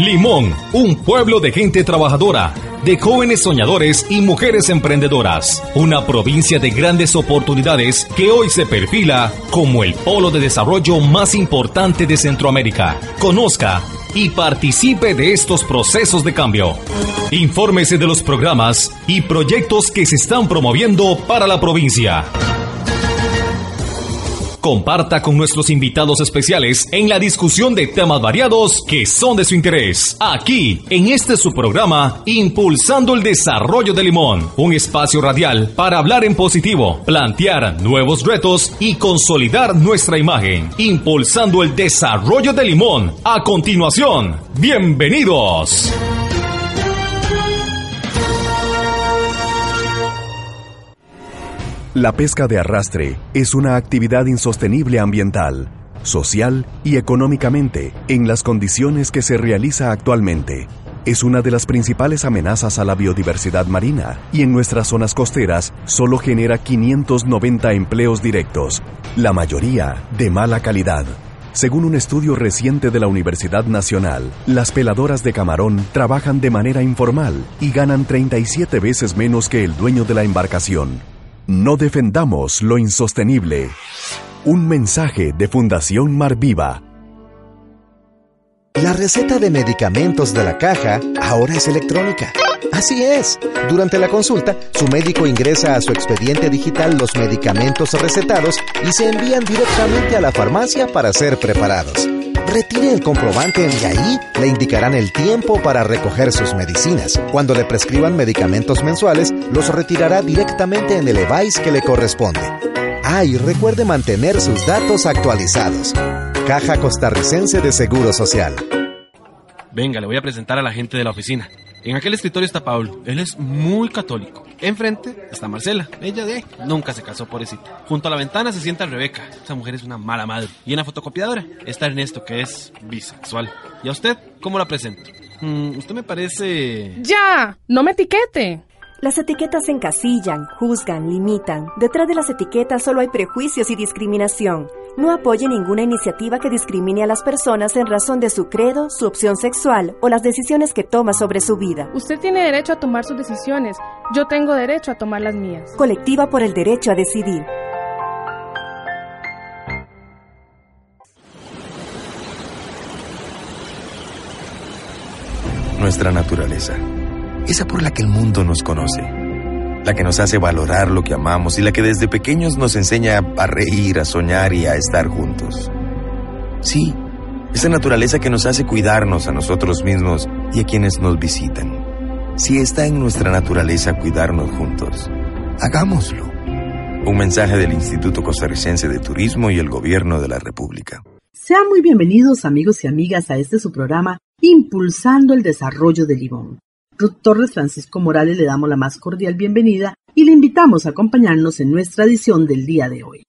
Limón, un pueblo de gente trabajadora, de jóvenes soñadores y mujeres emprendedoras. Una provincia de grandes oportunidades que hoy se perfila como el polo de desarrollo más importante de Centroamérica. Conozca y participe de estos procesos de cambio. Infórmese de los programas y proyectos que se están promoviendo para la provincia. Comparta con nuestros invitados especiales en la discusión de temas variados que son de su interés. Aquí, en este su programa, Impulsando el Desarrollo de Limón, un espacio radial para hablar en positivo, plantear nuevos retos y consolidar nuestra imagen. Impulsando el Desarrollo de Limón. A continuación, bienvenidos. La pesca de arrastre es una actividad insostenible ambiental, social y económicamente en las condiciones que se realiza actualmente. Es una de las principales amenazas a la biodiversidad marina y en nuestras zonas costeras solo genera 590 empleos directos, la mayoría de mala calidad. Según un estudio reciente de la Universidad Nacional, las peladoras de camarón trabajan de manera informal y ganan 37 veces menos que el dueño de la embarcación. No defendamos lo insostenible. Un mensaje de Fundación Mar Viva. La receta de medicamentos de la caja ahora es electrónica. Así es. Durante la consulta, su médico ingresa a su expediente digital los medicamentos recetados y se envían directamente a la farmacia para ser preparados. Retire el comprobante y ahí le indicarán el tiempo para recoger sus medicinas. Cuando le prescriban medicamentos mensuales, los retirará directamente en el device que le corresponde. Ah, y recuerde mantener sus datos actualizados. Caja Costarricense de Seguro Social. Venga, le voy a presentar a la gente de la oficina. En aquel escritorio está Pablo. Él es muy católico. Enfrente está Marcela. Ella de nunca se casó, pobrecita. Junto a la ventana se sienta Rebeca. Esa mujer es una mala madre. Y en la fotocopiadora está Ernesto, que es bisexual. ¿Y a usted cómo la presento? Mm, usted me parece... ¡Ya! ¡No me etiquete! Las etiquetas encasillan, juzgan, limitan. Detrás de las etiquetas solo hay prejuicios y discriminación. No apoye ninguna iniciativa que discrimine a las personas en razón de su credo, su opción sexual o las decisiones que toma sobre su vida. Usted tiene derecho a tomar sus decisiones. Yo tengo derecho a tomar las mías. Colectiva por el derecho a decidir. Nuestra naturaleza esa por la que el mundo nos conoce, la que nos hace valorar lo que amamos y la que desde pequeños nos enseña a reír, a soñar y a estar juntos. Sí, esa naturaleza que nos hace cuidarnos a nosotros mismos y a quienes nos visitan. Si está en nuestra naturaleza cuidarnos juntos, hagámoslo. Un mensaje del Instituto Costarricense de Turismo y el Gobierno de la República. Sean muy bienvenidos amigos y amigas a este su programa Impulsando el Desarrollo de Limón. Torres Francisco Morales le damos la más cordial bienvenida y le invitamos a acompañarnos en nuestra edición del día de hoy.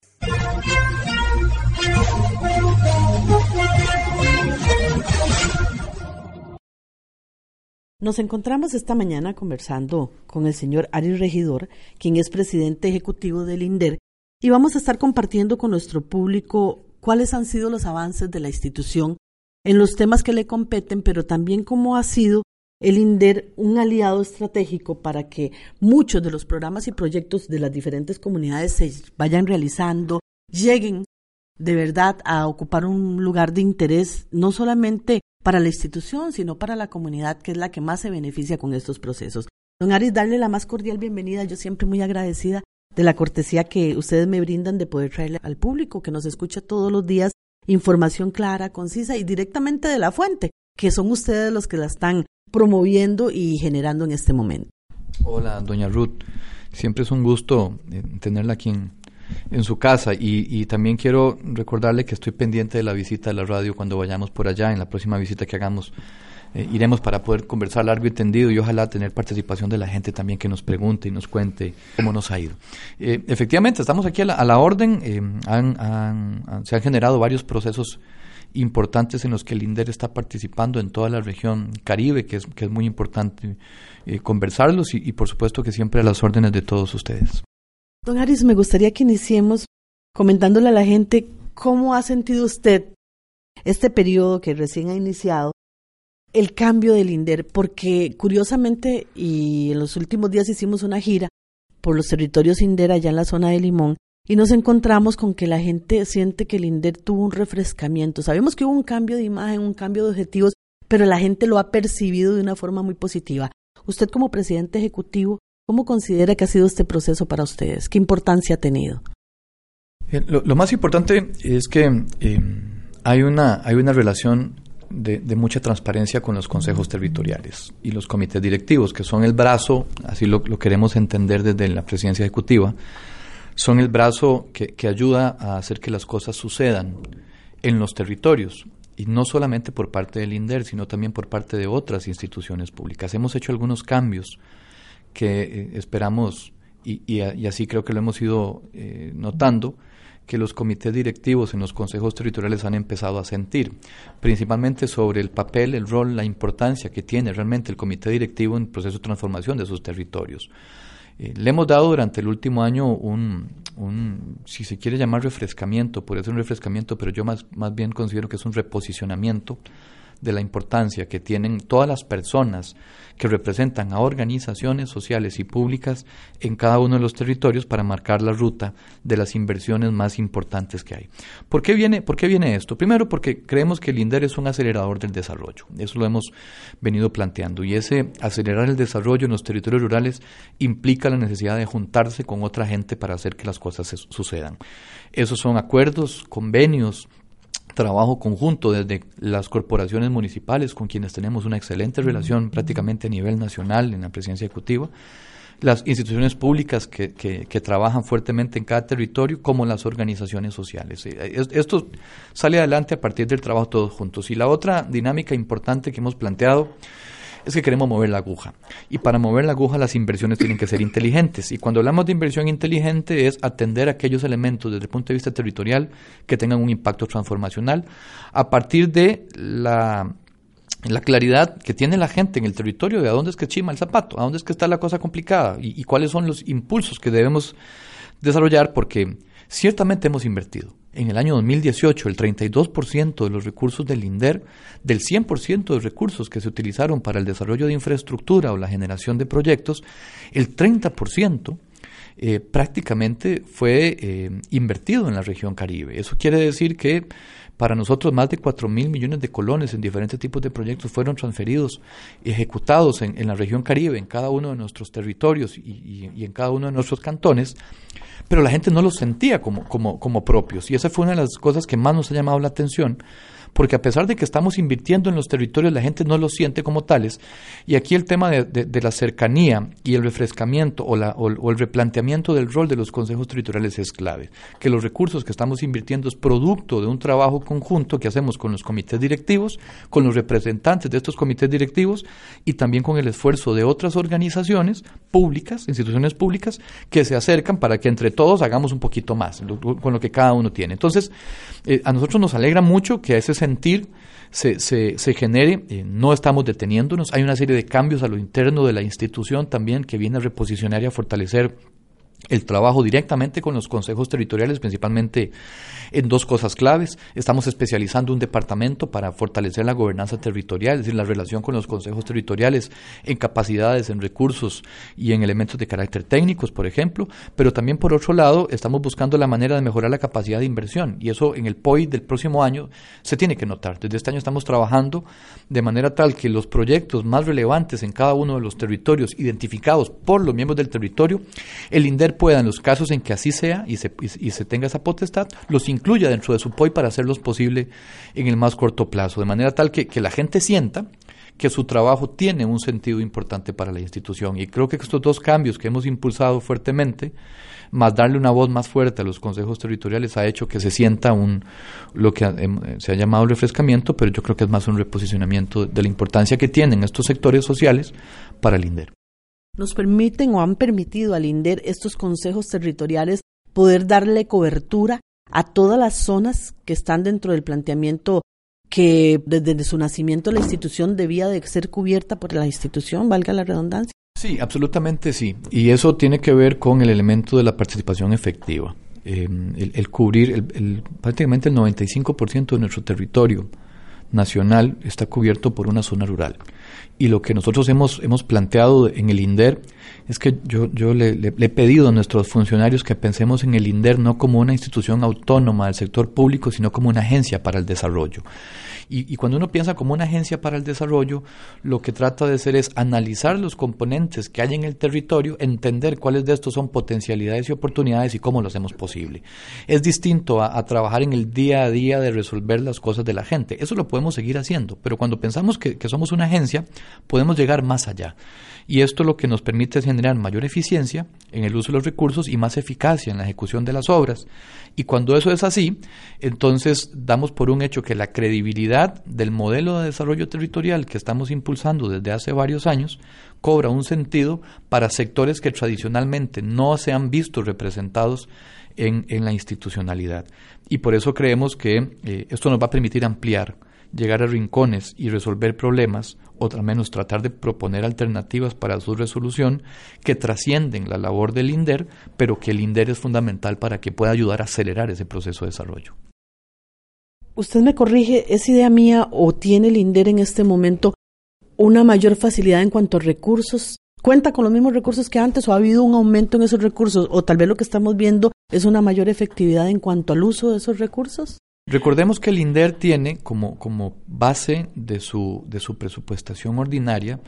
Nos encontramos esta mañana conversando con el señor Ari Regidor, quien es presidente ejecutivo del INDER, y vamos a estar compartiendo con nuestro público cuáles han sido los avances de la institución en los temas que le competen, pero también cómo ha sido el INDER un aliado estratégico para que muchos de los programas y proyectos de las diferentes comunidades se vayan realizando, lleguen de verdad a ocupar un lugar de interés, no solamente para la institución, sino para la comunidad, que es la que más se beneficia con estos procesos. Don Aris, darle la más cordial bienvenida, yo siempre muy agradecida de la cortesía que ustedes me brindan de poder traerle al público que nos escucha todos los días información clara, concisa y directamente de la fuente, que son ustedes los que la están promoviendo y generando en este momento. Hola, doña Ruth. Siempre es un gusto eh, tenerla aquí en, su casa y, también quiero recordarle que estoy pendiente de la visita de la radio cuando vayamos por allá, en la próxima visita que hagamos. Eh, iremos para poder conversar largo y tendido y ojalá tener participación de la gente también que nos pregunte y nos cuente cómo nos ha ido. Eh, efectivamente, estamos aquí a la, orden, se han generado varios procesos importantes en los que el INDER está participando en toda la región Caribe, que es, que es muy importante eh, conversarlos y, por supuesto que siempre a las órdenes de todos ustedes. Don Aris, me gustaría que iniciemos comentándole a la gente cómo ha sentido usted este periodo que recién ha iniciado el cambio del INDER, porque curiosamente, y en los últimos días hicimos una gira por los territorios INDER allá en la zona de Limón, y nos encontramos con que la gente siente que el INDER tuvo un refrescamiento. Sabemos que hubo un cambio de imagen, un cambio de objetivos, pero la gente lo ha percibido de una forma muy positiva. Usted como presidente ejecutivo, ¿cómo considera que ha sido este proceso para ustedes? ¿Qué importancia ha tenido? Lo, más importante es que eh, hay, una, hay una relación de, mucha transparencia con los consejos territoriales y los comités directivos, que son el brazo, así lo, queremos entender desde la presidencia ejecutiva, son el brazo que, ayuda a hacer que las cosas sucedan en los territorios y no solamente por parte del INDER, sino también por parte de otras instituciones públicas. Hemos hecho algunos cambios que eh, esperamos, y, así creo que lo hemos ido eh, notando, que los comités directivos en los consejos territoriales han empezado a sentir, principalmente sobre el papel, el rol, la importancia que tiene realmente el comité directivo en el proceso de transformación de sus territorios. Eh, le hemos dado durante el último año un, un, si se quiere llamar refrescamiento, puede ser un refrescamiento, pero yo más, más bien considero que es un reposicionamiento de la importancia que tienen todas las personas que representan a organizaciones sociales y públicas en cada uno de los territorios para marcar la ruta de las inversiones más importantes que hay. ¿Por qué viene, por qué viene esto? Primero porque creemos que el INDER es un acelerador del desarrollo. Eso lo hemos venido planteando. Y ese acelerar el desarrollo en los territorios rurales implica la necesidad de juntarse con otra gente para hacer que las cosas sucedan. Esos son acuerdos, convenios, trabajo conjunto desde las corporaciones municipales con quienes tenemos una excelente relación prácticamente a nivel nacional en la presidencia ejecutiva, las instituciones públicas que, que, trabajan fuertemente en cada territorio, como las organizaciones sociales. Eh, esto sale adelante a partir del trabajo todos juntos. Y la otra dinámica importante que hemos planteado es que queremos mover la aguja. Y para mover la aguja las inversiones tienen que ser inteligentes. Y cuando hablamos de inversión inteligente es atender aquellos elementos desde el punto de vista territorial que tengan un impacto transformacional a partir de la la claridad que tiene la gente en el territorio de a dónde es que chima el zapato, a dónde es que está la cosa complicada y cuáles son los impulsos que debemos desarrollar porque ciertamente hemos invertido en el año 2018 el 32% de los recursos del INDER, del 100% de recursos que se utilizaron para el desarrollo de infraestructura o la generación de proyectos, el 30% eh, prácticamente fue eh, invertido en la región Caribe. Eso quiere decir que para nosotros más de 4 mil millones de colones en diferentes tipos de proyectos fueron transferidos, ejecutados en, la región Caribe, en cada uno de nuestros territorios y, y en cada uno de nuestros cantones, pero la gente no los sentía como, como, como propios. Y esa fue una de las cosas que más nos ha llamado la atención, porque a pesar de que estamos invirtiendo en los territorios, la gente no los siente como tales. Y aquí el tema de, la cercanía y el refrescamiento o, la, o, el replanteamiento del rol de los consejos territoriales es clave. Que los recursos que estamos invirtiendo es producto de un trabajo conjunto que hacemos con los comités directivos, con los representantes de estos comités directivos y también con el esfuerzo de otras organizaciones públicas, instituciones públicas, que se acercan para que entre todos hagamos un poquito más con lo que cada uno tiene. Entonces, eh, a nosotros nos alegra mucho que ese sentir se, se, se genere, eh, no estamos deteniéndonos, hay una serie de cambios a lo interno de la institución también que viene a reposicionar y a fortalecer el trabajo directamente con los consejos territoriales, principalmente en dos cosas claves. Estamos especializando un departamento para fortalecer la gobernanza territorial, es decir, la relación con los consejos territoriales en capacidades, en recursos y en elementos de carácter técnicos, por ejemplo, pero también por otro lado estamos buscando la manera de mejorar la capacidad de inversión y eso en el POI del próximo año se tiene que notar. Desde este año estamos trabajando de manera tal que los proyectos más relevantes en cada uno de los territorios identificados por los miembros del territorio, el INDER pueda, en los casos en que así sea y se, y se tenga esa potestad, los incluya dentro de su POI para hacerlos posible en el más corto plazo, de manera tal que, que la gente sienta que su trabajo tiene un sentido importante para la institución. Y creo que estos dos cambios que hemos impulsado fuertemente, más darle una voz más fuerte a los consejos territoriales, ha hecho que se sienta un lo que se ha llamado refrescamiento, pero yo creo que es más un reposicionamiento de la importancia que tienen estos sectores sociales para el INDER. ¿Nos permiten o han permitido al INDER estos consejos territoriales poder darle cobertura a todas las zonas que están dentro del planteamiento que desde su nacimiento la institución debía de ser cubierta por la institución, valga la redundancia? Sí, absolutamente sí. Y eso tiene que ver con el elemento de la participación efectiva. Em, el, cubrir el, prácticamente el 95% de nuestro territorio nacional está cubierto por una zona rural. Y lo que nosotros hemos, hemos planteado en el INDER es que yo, yo le, le, he pedido a nuestros funcionarios que pensemos en el INDER no como una institución autónoma del sector público, sino como una agencia para el desarrollo. Y, cuando uno piensa como una agencia para el desarrollo, lo que trata de hacer es analizar los componentes que hay en el territorio, entender cuáles de estos son potencialidades y oportunidades y cómo lo hacemos posible. Es distinto a, trabajar en el día a día de resolver las cosas de la gente. Eso lo podemos seguir haciendo, pero cuando pensamos que, que somos una agencia, podemos llegar más allá. Y esto lo que nos permite es generar mayor eficiencia en el uso de los recursos y más eficacia en la ejecución de las obras. Y cuando eso es así, entonces damos por un hecho que la credibilidad del modelo de desarrollo territorial que estamos impulsando desde hace varios años cobra un sentido para sectores que tradicionalmente no se han visto representados en, la institucionalidad. Y por eso creemos que eh, esto nos va a permitir ampliar llegar a rincones y resolver problemas, o al menos tratar de proponer alternativas para su resolución que trascienden la labor del INDER, pero que el INDER es fundamental para que pueda ayudar a acelerar ese proceso de desarrollo. Usted me corrige, ¿es idea mía o tiene el INDER en este momento una mayor facilidad en cuanto a recursos? ¿Cuenta con los mismos recursos que antes o ha habido un aumento en esos recursos? ¿O tal vez lo que estamos viendo es una mayor efectividad en cuanto al uso de esos recursos? Recordemos que el INDER tiene como, base de su, presupuestación ordinaria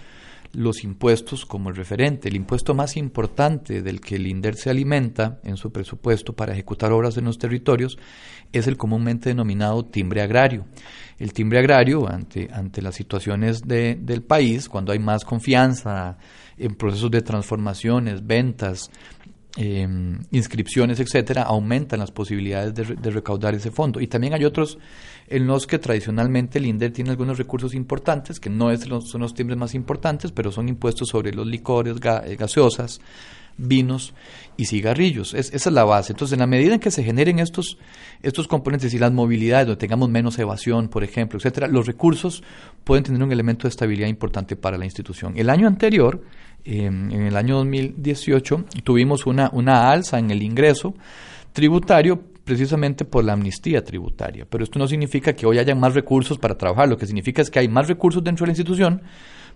los impuestos como el referente. El impuesto más importante del que el INDER se alimenta en su presupuesto para ejecutar obras en los territorios es el comúnmente denominado timbre agrario. El timbre agrario, ante, las situaciones de, del país, cuando hay más confianza en procesos de transformaciones, ventas, eh, inscripciones, etcétera, aumentan las posibilidades de, recaudar ese fondo. Y también hay otros en los que tradicionalmente el INDER tiene algunos recursos importantes, que no es son los timbres más importantes, pero son impuestos sobre los licores, eh, gaseosas, vinos y cigarrillos. esa es la base. Entonces, en la medida en que se generen estos, estos componentes y las movilidades, donde tengamos menos evasión, por ejemplo, etcétera, los recursos pueden tener un elemento de estabilidad importante para la institución. El año anterior, en el año 2018, tuvimos una, una alza en el ingreso tributario precisamente por la amnistía tributaria. Pero esto no significa que hoy haya más recursos para trabajar, lo que significa es que hay más recursos dentro de la institución,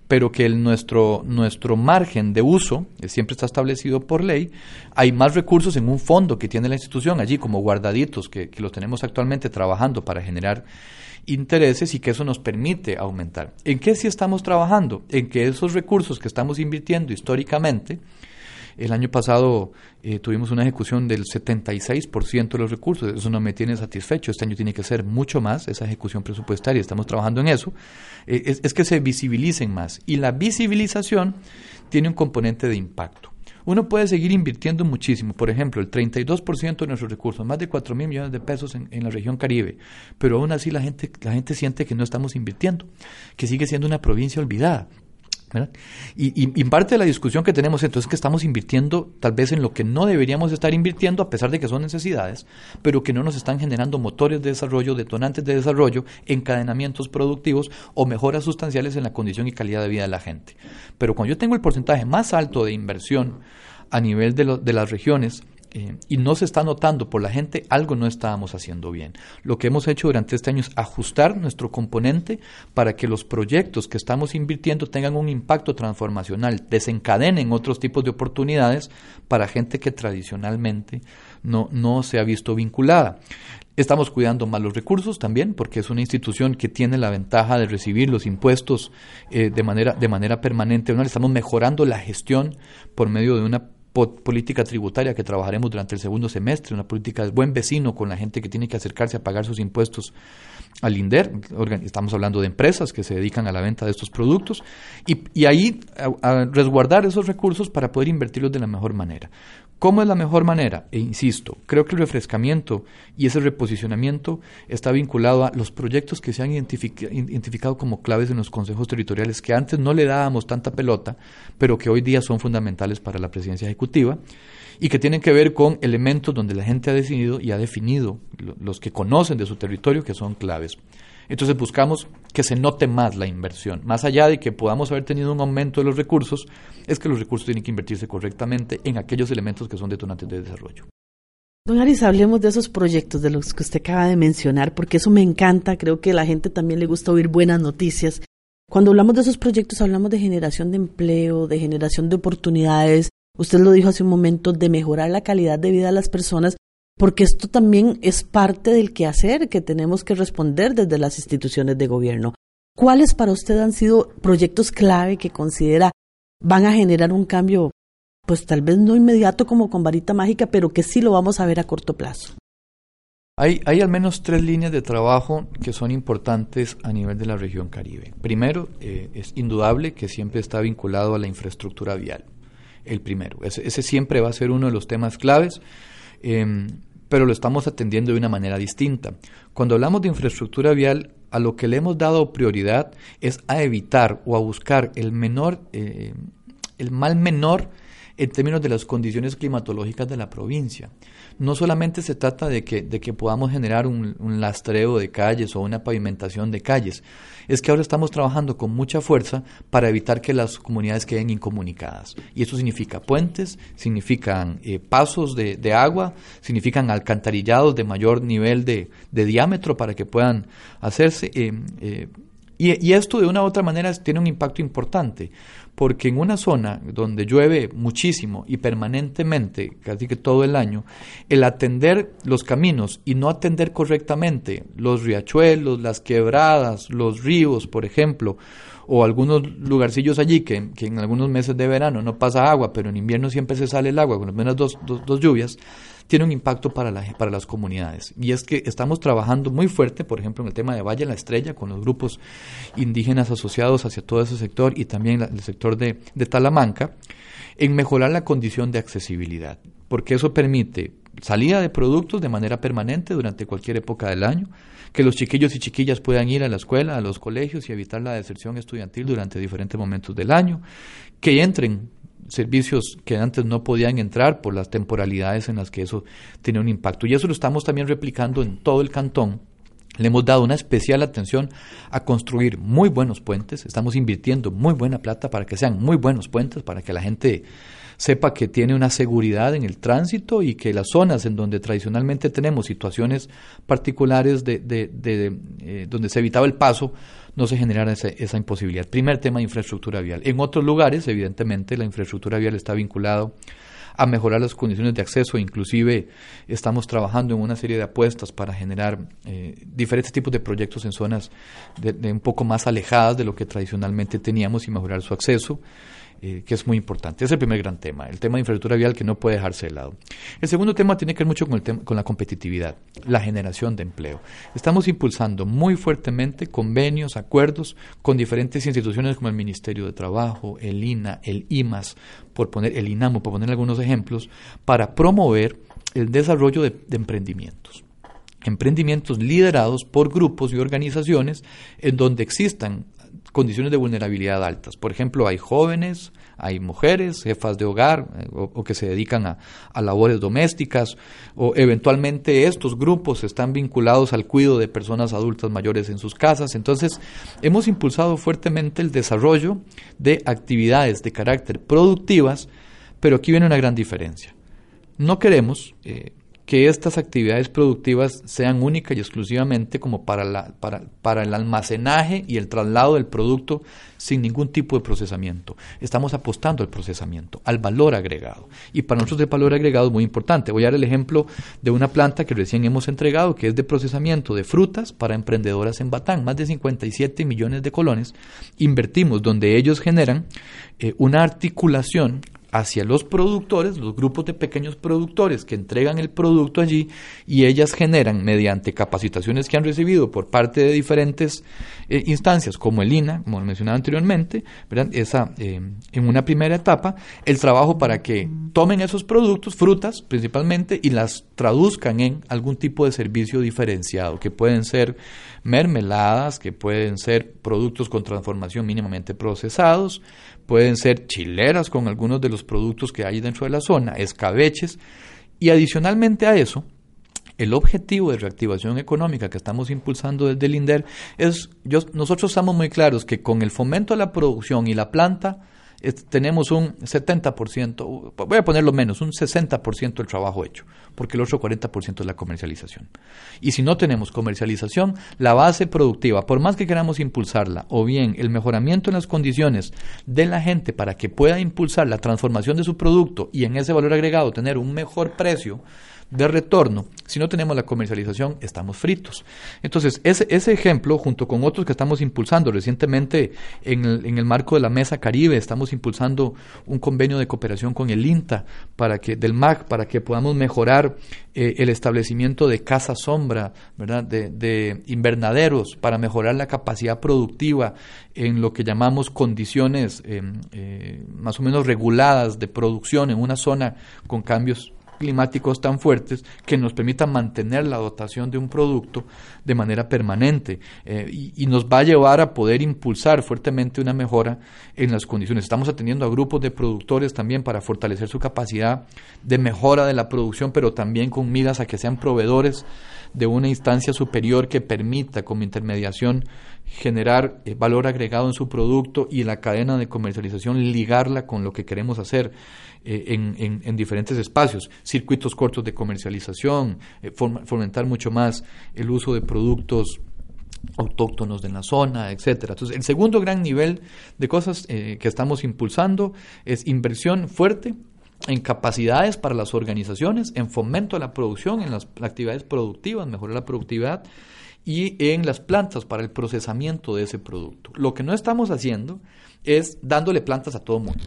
pero que el, nuestro, nuestro margen de uso que siempre está establecido por ley. Hay más recursos en un fondo que tiene la institución allí como guardaditos que, que los tenemos actualmente trabajando para generar intereses y que eso nos permite aumentar. ¿En qué sí estamos trabajando? En que esos recursos que estamos invirtiendo históricamente, el año pasado eh, tuvimos una ejecución del 76% de los recursos, eso no me tiene satisfecho, este año tiene que ser mucho más esa ejecución presupuestaria, estamos trabajando en eso, eh, es, que se visibilicen más. Y la visibilización tiene un componente de impacto. Uno puede seguir invirtiendo muchísimo, por ejemplo, el 32% de nuestros recursos, más de 4 mil millones de pesos en, en, la región Caribe, pero aún así la gente, la gente siente que no estamos invirtiendo, que sigue siendo una provincia olvidada. Y, parte de la discusión que tenemos entonces es que estamos invirtiendo tal vez en lo que no deberíamos estar invirtiendo a pesar de que son necesidades, pero que no nos están generando motores de desarrollo, detonantes de desarrollo, encadenamientos productivos o mejoras sustanciales en la condición y calidad de vida de la gente. Pero cuando yo tengo el porcentaje más alto de inversión a nivel de, de las regiones, eh, y no se está notando por la gente, algo no estábamos haciendo bien. Lo que hemos hecho durante este año es ajustar nuestro componente para que los proyectos que estamos invirtiendo tengan un impacto transformacional, desencadenen otros tipos de oportunidades para gente que tradicionalmente no, no se ha visto vinculada. Estamos cuidando más los recursos también, porque es una institución que tiene la ventaja de recibir los impuestos eh, de, manera, de manera permanente. Estamos mejorando la gestión por medio de una política tributaria que trabajaremos durante el segundo semestre, una política de buen vecino con la gente que tiene que acercarse a pagar sus impuestos al INDER. Estamos hablando de empresas que se dedican a la venta de estos productos y, ahí a resguardar esos recursos para poder invertirlos de la mejor manera. ¿Cómo es la mejor manera? E insisto, creo que el refrescamiento y ese reposicionamiento está vinculado a los proyectos que se han identificado como claves en los consejos territoriales, que antes no le dábamos tanta pelota, pero que hoy día son fundamentales para la presidencia ejecutiva y que tienen que ver con elementos donde la gente ha decidido y ha definido, los que conocen de su territorio, que son claves. Entonces buscamos que se note más la inversión. Más allá de que podamos haber tenido un aumento de los recursos, es que los recursos tienen que invertirse correctamente en aquellos elementos que son detonantes de desarrollo. Don Aris, hablemos de esos proyectos de los que usted acaba de mencionar, porque eso me encanta, creo que a la gente también le gusta oír buenas noticias. Cuando hablamos de esos proyectos hablamos de generación de empleo, de generación de oportunidades, usted lo dijo hace un momento, de mejorar la calidad de vida de las personas, porque esto también es parte del quehacer que tenemos que responder desde las instituciones de gobierno. ¿Cuáles para usted han sido proyectos clave que considera van a generar un cambio pues tal vez no inmediato como con varita mágica, pero que sí lo vamos a ver a corto plazo. Hay, al menos tres líneas de trabajo que son importantes a nivel de la región Caribe. Primero, eh, es indudable que siempre está vinculado a la infraestructura vial. El primero, ese, siempre va a ser uno de los temas claves, em, pero lo estamos atendiendo de una manera distinta. Cuando hablamos de infraestructura vial, a lo que le hemos dado prioridad es a evitar o a buscar el menor, eh, el mal menor en términos de las condiciones climatológicas de la provincia. No solamente se trata de que, de que podamos generar un, lastreo de calles o una pavimentación de calles, es que ahora estamos trabajando con mucha fuerza para evitar que las comunidades queden incomunicadas. Y eso significa puentes, significan eh, pasos de, agua, significan alcantarillados de mayor nivel de, de diámetro para que puedan hacerse. Eh, eh, y, y, esto de una u otra manera tiene un impacto importante, porque en una zona donde llueve muchísimo y permanentemente, casi que todo el año, el atender los caminos y no atender correctamente los riachuelos, las quebradas, los ríos, por ejemplo, o algunos lugarcillos allí que, que en algunos meses de verano no pasa agua, pero en invierno siempre se sale el agua con al menos dos, dos, dos lluvias, tiene un impacto para, la, para las comunidades. Y es que estamos trabajando muy fuerte, por ejemplo, en el tema de Valle la Estrella, con los grupos indígenas asociados hacia todo ese sector y también el sector de, de Talamanca, en mejorar la condición de accesibilidad, porque eso permite salida de productos de manera permanente durante cualquier época del año, que los chiquillos y chiquillas puedan ir a la escuela, a los colegios y evitar la deserción estudiantil durante diferentes momentos del año, que entren servicios que antes no podían entrar por las temporalidades en las que eso tiene un impacto. Y eso lo estamos también replicando en todo el cantón. Le hemos dado una especial atención a construir muy buenos puentes. Estamos invirtiendo muy buena plata para que sean muy buenos puentes, para que la gente sepa que tiene una seguridad en el tránsito y que las zonas en donde tradicionalmente tenemos situaciones particulares de, de, eh, donde se evitaba el paso, no se generara esa, imposibilidad. Primer tema, infraestructura vial. En otros lugares, evidentemente, la infraestructura vial está vinculado a mejorar las condiciones de acceso, inclusive estamos trabajando en una serie de apuestas para generar eh, diferentes tipos de proyectos en zonas de, un poco más alejadas de lo que tradicionalmente teníamos y mejorar su acceso. Eh, que es muy importante. Es el primer gran tema, el tema de infraestructura vial que no puede dejarse de lado. El segundo tema tiene que ver mucho con, el con la competitividad, la generación de empleo. Estamos impulsando muy fuertemente convenios, acuerdos con diferentes instituciones como el Ministerio de Trabajo, el INA, el IMAS, por poner el INAMO, por poner algunos ejemplos, para promover el desarrollo de emprendimientos emprendimientos liderados por grupos y organizaciones en donde existan condiciones de vulnerabilidad altas. Por ejemplo, hay jóvenes, hay mujeres, jefas de hogar eh, o, que se dedican a, a, labores domésticas o eventualmente estos grupos están vinculados al cuidado de personas adultas mayores en sus casas. Entonces, hemos impulsado fuertemente el desarrollo de actividades de carácter productivas, pero aquí viene una gran diferencia. No queremos eh, que estas actividades productivas sean únicas y exclusivamente como para, la, para, para, el almacenaje y el traslado del producto sin ningún tipo de procesamiento. Estamos apostando al procesamiento, al valor agregado. Y para nosotros el valor agregado es muy importante. Voy a dar el ejemplo de una planta que recién hemos entregado, que es de procesamiento de frutas para emprendedoras en Batán. Más de 57 millones de colones invertimos donde ellos generan eh, una articulación hacia los productores, los grupos de pequeños productores que entregan el producto allí y ellas generan mediante capacitaciones que han recibido por parte de diferentes eh, instancias como el INA, como mencionaba anteriormente, Esa, eh, en una primera etapa, el trabajo para que tomen esos productos, frutas principalmente, y las traduzcan en algún tipo de servicio diferenciado, que pueden ser mermeladas, que pueden ser productos con transformación mínimamente procesados, pueden ser chileras con algunos de los productos que hay dentro de la zona, escabeches, y adicionalmente a eso, el objetivo de reactivación económica que estamos impulsando desde el INDER es, nosotros estamos muy claros que con el fomento de la producción y la planta, tenemos un 70%, voy a ponerlo menos, un 60% del trabajo hecho, porque el otro 40% es la comercialización. Y si no tenemos comercialización, la base productiva, por más que queramos impulsarla, o bien el mejoramiento en las condiciones de la gente para que pueda impulsar la transformación de su producto y en ese valor agregado tener un mejor precio, de retorno, si no tenemos la comercialización, estamos fritos. Entonces, ese, ese ejemplo, junto con otros que estamos impulsando recientemente en el, en el marco de la Mesa Caribe, estamos impulsando un convenio de cooperación con el INTA para que, del MAC para que podamos mejorar eh, el establecimiento de casa sombra, ¿verdad? De, invernaderos para mejorar la capacidad productiva en lo que llamamos condiciones eh, eh, más o menos reguladas de producción en una zona con cambios climáticos tan fuertes que nos permitan mantener la dotación de un producto de manera permanente eh, y, nos va a llevar a poder impulsar fuertemente una mejora en las condiciones. Estamos atendiendo a grupos de productores también para fortalecer su capacidad de mejora de la producción, pero también con miras a que sean proveedores de una instancia superior que permita como intermediación generar eh, valor agregado en su producto y la cadena de comercialización ligarla con lo que queremos hacer eh, en, en, diferentes espacios, circuitos cortos de comercialización, eh, fomentar mucho más el uso de productos autóctonos de la zona, etcétera. Entonces, el segundo gran nivel de cosas que estamos impulsando es inversión fuerte en capacidades para las organizaciones, en fomento a la producción, en las actividades productivas, mejorar la productividad y en las plantas para el procesamiento de ese producto. Lo que no estamos haciendo es dándole plantas a todo mundo,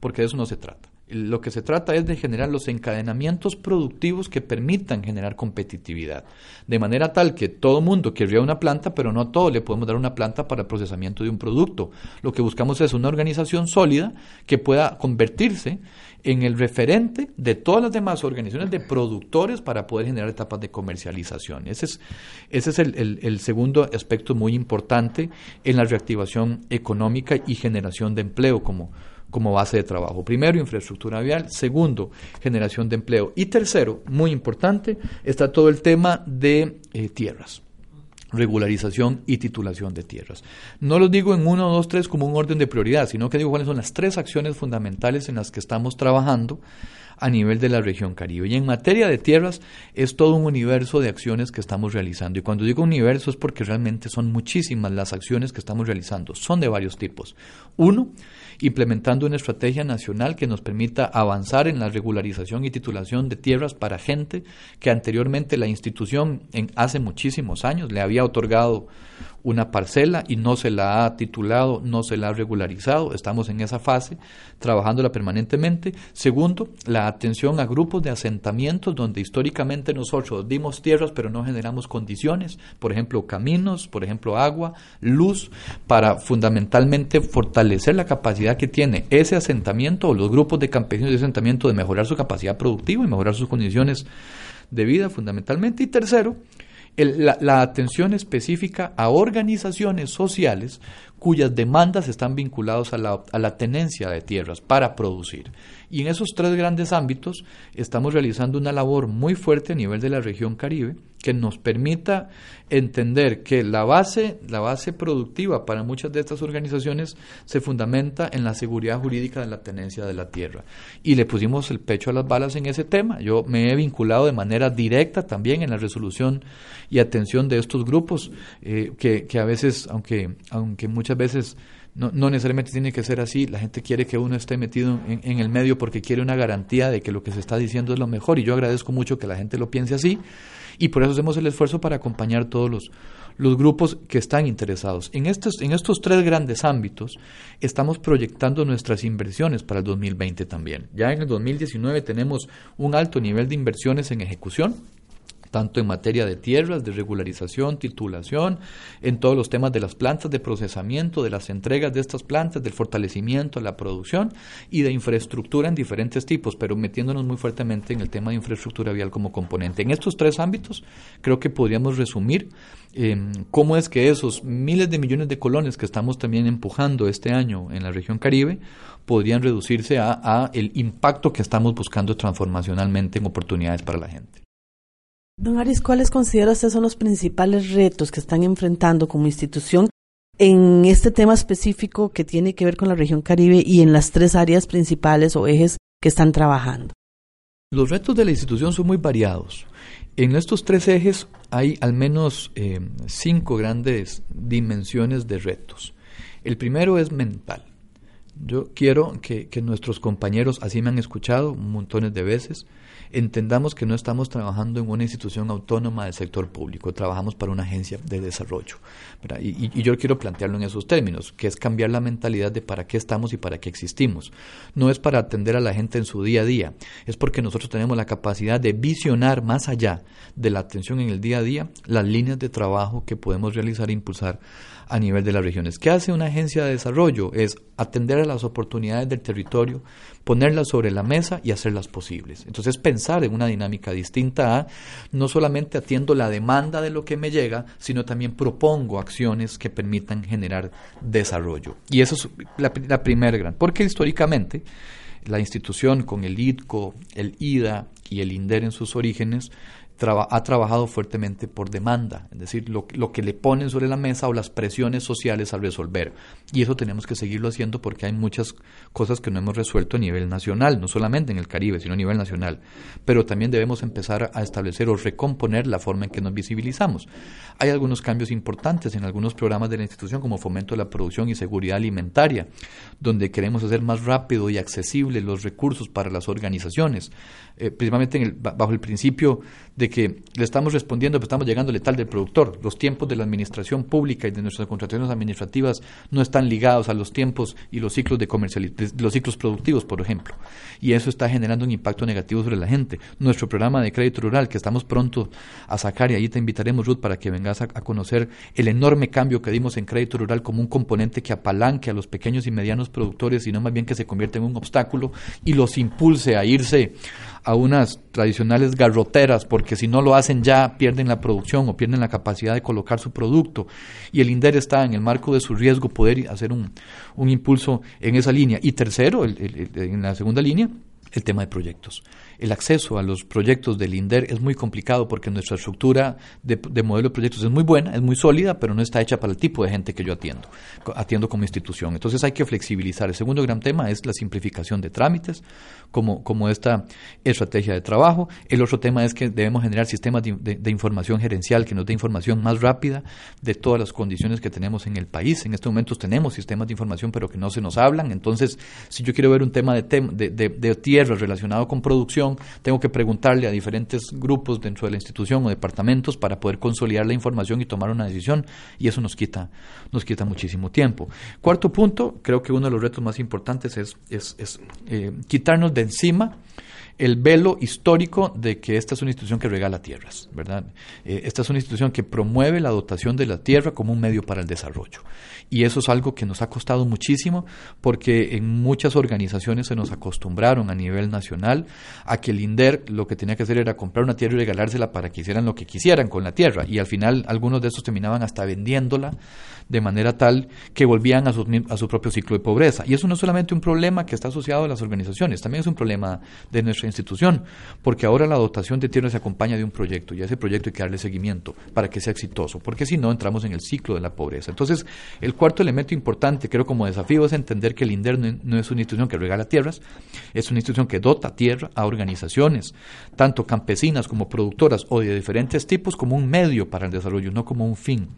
porque de eso no se trata. Lo que se trata es de generar los encadenamientos productivos que permitan generar competitividad, de manera tal que todo mundo querría una planta, pero no a todo le podemos dar una planta para el procesamiento de un producto. Lo que buscamos es una organización sólida que pueda convertirse en el referente de todas las demás organizaciones de productores para poder generar etapas de comercialización. Ese es, ese es el, segundo aspecto muy importante en la reactivación económica y generación de empleo como, como base de trabajo. Primero, infraestructura vial. Segundo, generación de empleo. Y tercero, muy importante, está todo el tema de eh, tierras regularización y titulación de tierras. No los digo en uno, dos, tres como un orden de prioridad, sino que digo cuáles son las tres acciones fundamentales en las que estamos trabajando a nivel de la región Caribe. Y en materia de tierras es todo un universo de acciones que estamos realizando. Y cuando digo universo es porque realmente son muchísimas las acciones que estamos realizando. Son de varios tipos. Uno, implementando una estrategia nacional que nos permita avanzar en la regularización y titulación de tierras para gente que anteriormente la institución en hace muchísimos años le había otorgado una parcela y no se la ha titulado, no se la ha regularizado. Estamos en esa fase, trabajándola permanentemente. Segundo, la atención a grupos de asentamientos donde históricamente nosotros dimos tierras pero no generamos condiciones, por ejemplo, caminos, por ejemplo, agua, luz, para fundamentalmente fortalecer la capacidad que tiene ese asentamiento o los grupos de campesinos de asentamiento de mejorar su capacidad productiva y mejorar sus condiciones de vida fundamentalmente. Y tercero, la, atención específica a organizaciones sociales cuyas demandas están vinculadas a la, a la tenencia de tierras para producir. Y en esos tres grandes ámbitos estamos realizando una labor muy fuerte a nivel de la región Caribe que nos permita entender que la base, la base productiva para muchas de estas organizaciones se fundamenta en la seguridad jurídica de la tenencia de la tierra. Y le pusimos el pecho a las balas en ese tema. Yo me he vinculado de manera directa también en la resolución y atención de estos grupos, eh, que, que a veces, aunque, aunque muchas veces no, no, necesariamente tiene que ser así. La gente quiere que uno esté metido en, en, el medio porque quiere una garantía de que lo que se está diciendo es lo mejor. Y yo agradezco mucho que la gente lo piense así. Y por eso hacemos el esfuerzo para acompañar todos los, los grupos que están interesados. En estos, en estos tres grandes ámbitos estamos proyectando nuestras inversiones para el 2020 también. Ya en el 2019 tenemos un alto nivel de inversiones en ejecución tanto en materia de tierras, de regularización, titulación, en todos los temas de las plantas de procesamiento, de las entregas de estas plantas, del fortalecimiento la producción y de infraestructura en diferentes tipos, pero metiéndonos muy fuertemente en el tema de infraestructura vial como componente. En estos tres ámbitos creo que podríamos resumir eh, cómo es que esos miles de millones de colones que estamos también empujando este año en la región Caribe podrían reducirse a, a el impacto que estamos buscando transformacionalmente en oportunidades para la gente. Don Aris, ¿cuáles considera usted son los principales retos que están enfrentando como institución en este tema específico que tiene que ver con la región Caribe y en las tres áreas principales o ejes que están trabajando? Los retos de la institución son muy variados. En estos tres ejes hay al menos eh, cinco grandes dimensiones de retos. El primero es mental. Yo quiero que, que, nuestros compañeros, así me han escuchado montones de veces, entendamos que no estamos trabajando en una institución autónoma del sector público, trabajamos para una agencia de desarrollo. Y, y, yo quiero plantearlo en esos términos, que es cambiar la mentalidad de para qué estamos y para qué existimos. No es para atender a la gente en su día a día, es porque nosotros tenemos la capacidad de visionar más allá de la atención en el día a día las líneas de trabajo que podemos realizar e impulsar a nivel de las regiones. ¿Qué hace una agencia de desarrollo? Es atender a las oportunidades del territorio, ponerlas sobre la mesa y hacerlas posibles. Entonces pensar en una dinámica distinta a no solamente atiendo la demanda de lo que me llega, sino también propongo acciones que permitan generar desarrollo. Y eso es la, la primera gran, porque históricamente la institución con el IDCO, el IDA y el INDER en sus orígenes ha trabajado fuertemente por demanda, es decir, lo, que le ponen sobre la mesa o las presiones sociales al resolver. Y eso tenemos que seguirlo haciendo porque hay muchas cosas que no hemos resuelto a nivel nacional, no solamente en el Caribe, sino a nivel nacional. Pero también debemos empezar a establecer o recomponer la forma en que nos visibilizamos. Hay algunos cambios importantes en algunos programas de la institución, como fomento de la producción y seguridad alimentaria, donde queremos hacer más rápido y accesible los recursos para las organizaciones, eh, principalmente en el, bajo el principio de que le estamos respondiendo, pero estamos llegando letal del productor. Los tiempos de la administración pública y de nuestras contrataciones administrativas no están ligados a los tiempos y los ciclos de los ciclos productivos, por ejemplo. Y eso está generando un impacto negativo sobre la gente. Nuestro programa de crédito rural, que estamos pronto a sacar, y ahí te invitaremos, Ruth, para que vengas a, a conocer el enorme cambio que dimos en crédito rural como un componente que apalanque a los pequeños y medianos productores, sino más bien que se convierte en un obstáculo y los impulse a irse a unas tradicionales garroteras, porque si no lo hacen ya pierden la producción o pierden la capacidad de colocar su producto. Y el INDER está en el marco de su riesgo poder hacer un, un impulso en esa línea. Y tercero, en la segunda línea, el tema de proyectos el acceso a los proyectos del INDER es muy complicado porque nuestra estructura de, modelo de proyectos es muy buena, es muy sólida, pero no está hecha para el tipo de gente que yo atiendo, atiendo como institución. Entonces hay que flexibilizar. El segundo gran tema es la simplificación de trámites como, como esta estrategia de trabajo. El otro tema es que debemos generar sistemas de, información gerencial que nos dé información más rápida de todas las condiciones que tenemos en el país. En estos momentos tenemos sistemas de información, pero que no se nos hablan. Entonces, si yo quiero ver un tema de, de, de tierra relacionado con producción, tengo que preguntarle a diferentes grupos dentro de la institución o departamentos para poder consolidar la información y tomar una decisión y eso nos quita, nos quita muchísimo tiempo. Cuarto punto, creo que uno de los retos más importantes es, es, eh, quitarnos de encima el velo histórico de que esta es una institución que regala tierras, ¿verdad? Eh, esta es una institución que promueve la dotación de la tierra como un medio para el desarrollo. Y eso es algo que nos ha costado muchísimo porque en muchas organizaciones se nos acostumbraron a nivel nacional a que el INDER lo que tenía que hacer era comprar una tierra y regalársela para que hicieran lo que quisieran con la tierra. Y al final algunos de estos terminaban hasta vendiéndola de manera tal que volvían a su, a su propio ciclo de pobreza. Y eso no es solamente un problema que está asociado a las organizaciones, también es un problema de nuestra institución, porque ahora la dotación de tierra se acompaña de un proyecto y a ese proyecto hay que darle seguimiento para que sea exitoso, porque si no entramos en el ciclo de la pobreza. Entonces, el cuarto elemento importante, creo como desafío, es entender que el INDER no es una institución que regala tierras, es una institución que dota tierra a organizaciones, tanto campesinas como productoras o de diferentes tipos, como un medio para el desarrollo, no como un fin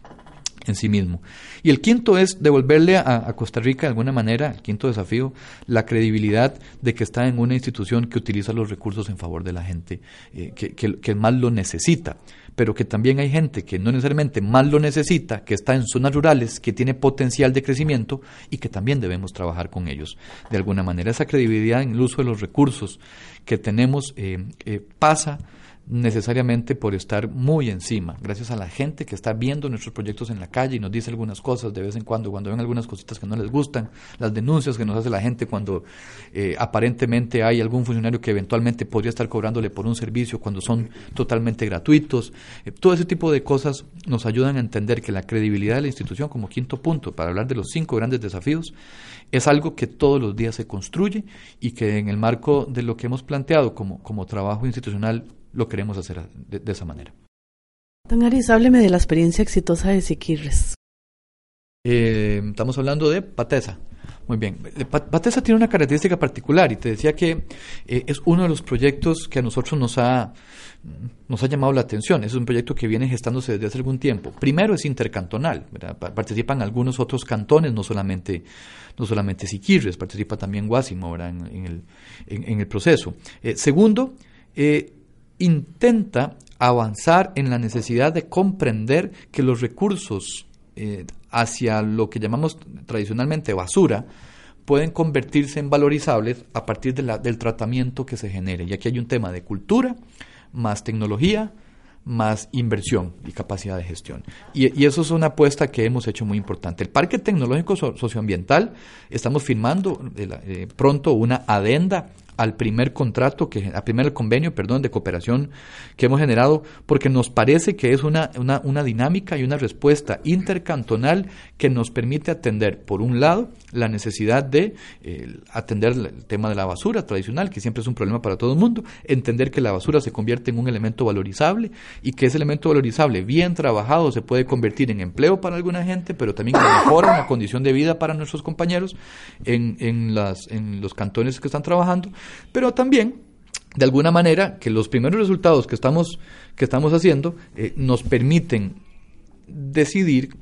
en sí mismo. Y el quinto es devolverle a, Costa Rica de alguna manera, el quinto desafío, la credibilidad de que está en una institución que utiliza los recursos en favor de la gente eh, que, más lo necesita, pero que también hay gente que no necesariamente más lo necesita, que está en zonas rurales, que tiene potencial de crecimiento y que también debemos trabajar con ellos. De alguna manera esa credibilidad en el uso de los recursos que tenemos eh, eh, pasa necesariamente por estar muy encima, gracias a la gente que está viendo nuestros proyectos en la calle y nos dice algunas cosas de vez en cuando, cuando ven algunas cositas que no les gustan, las denuncias que nos hace la gente cuando eh, aparentemente hay algún funcionario que eventualmente podría estar cobrándole por un servicio cuando son totalmente gratuitos. Eh, todo ese tipo de cosas nos ayudan a entender que la credibilidad de la institución, como quinto punto, para hablar de los cinco grandes desafíos, es algo que todos los días se construye y que en el marco de lo que hemos planteado como, como trabajo institucional lo queremos hacer de, esa manera. Don Aris, hábleme de la experiencia exitosa de Siquirres. Eh, estamos hablando de Patesa. Muy bien. Patesa tiene una característica particular y te decía que eh, es uno de los proyectos que a nosotros nos ha, nos ha llamado la atención. Es un proyecto que viene gestándose desde hace algún tiempo. Primero es intercantonal. Participan algunos otros cantones, no solamente, no solamente Siquirres, participa también Guásimo en, el, en, el, proceso. Eh, segundo, eh, intenta avanzar en la necesidad de comprender que los recursos hacia lo que llamamos tradicionalmente basura, pueden convertirse en valorizables a partir del tratamiento que se genere. Y aquí hay un tema de cultura, más tecnología, más inversión y capacidad de gestión. Y, eso es una apuesta que hemos hecho muy importante. El Parque Tecnológico Socioambiental, estamos firmando eh, pronto una adenda al primer contrato, que, al primer convenio, perdón, de cooperación que hemos generado, porque nos parece que es una, una, una dinámica y una respuesta intercantonal que nos permite atender, por un lado, la necesidad de atender el tema de la basura tradicional, que siempre es un problema para todo el mundo, entender que la basura se convierte en un elemento valorizable y que ese elemento valorizable, bien trabajado, se puede convertir en empleo para alguna gente, pero también mejora la condición de vida para nuestros compañeros en, en, las, en los cantones que están trabajando pero también de alguna manera que los primeros resultados que estamos, que estamos haciendo eh, nos permiten decidir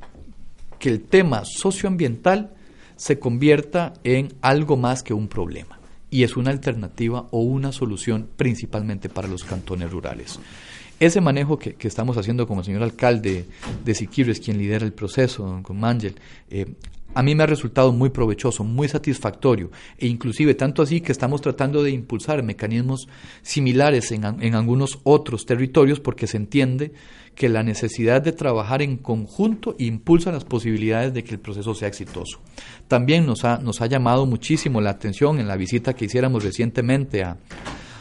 que el tema socioambiental se convierta en algo más que un problema y es una alternativa o una solución principalmente para los cantones rurales. Ese manejo que, estamos haciendo como el señor alcalde de Siquirres, quien lidera el proceso con Mangel, eh, a mí me ha resultado muy provechoso, muy satisfactorio e inclusive tanto así que estamos tratando de impulsar mecanismos similares en, en, algunos otros territorios porque se entiende que la necesidad de trabajar en conjunto impulsa las posibilidades de que el proceso sea exitoso. También nos ha, nos ha llamado muchísimo la atención en la visita que hiciéramos recientemente a,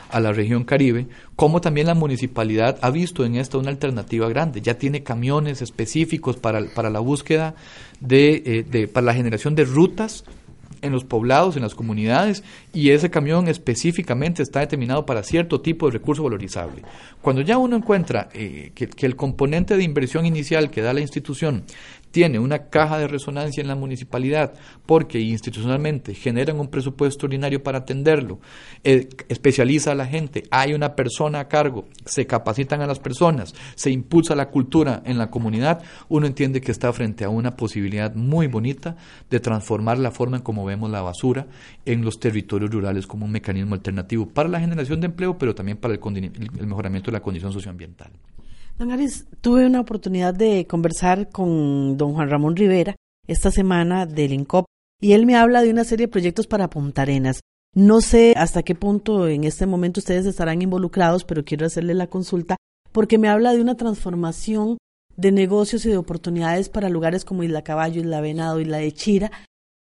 a la región Caribe, como también la municipalidad ha visto en esto una alternativa grande. Ya tiene camiones específicos para, para la búsqueda de, eh, de, para la generación de rutas en los poblados, en las comunidades, y ese camión específicamente está determinado para cierto tipo de recurso valorizable. Cuando ya uno encuentra eh, que, el componente de inversión inicial que da la institución tiene una caja de resonancia en la municipalidad porque institucionalmente generan un presupuesto ordinario para atenderlo, eh, especializa a la gente, hay una persona a cargo, se capacitan a las personas, se impulsa la cultura en la comunidad, uno entiende que está frente a una posibilidad muy bonita de transformar la forma en cómo vemos la basura en los territorios rurales como un mecanismo alternativo para la generación de empleo, pero también para el, el mejoramiento de la condición socioambiental. Don Aris, tuve una oportunidad de conversar con don Juan Ramón Rivera esta semana del INCOP y él me habla de una serie de proyectos para Punta Arenas. No sé hasta qué punto en este momento ustedes estarán involucrados, pero quiero hacerle la consulta porque me habla de una transformación de negocios y de oportunidades para lugares como Isla Caballo, Isla Venado, Isla de Chira,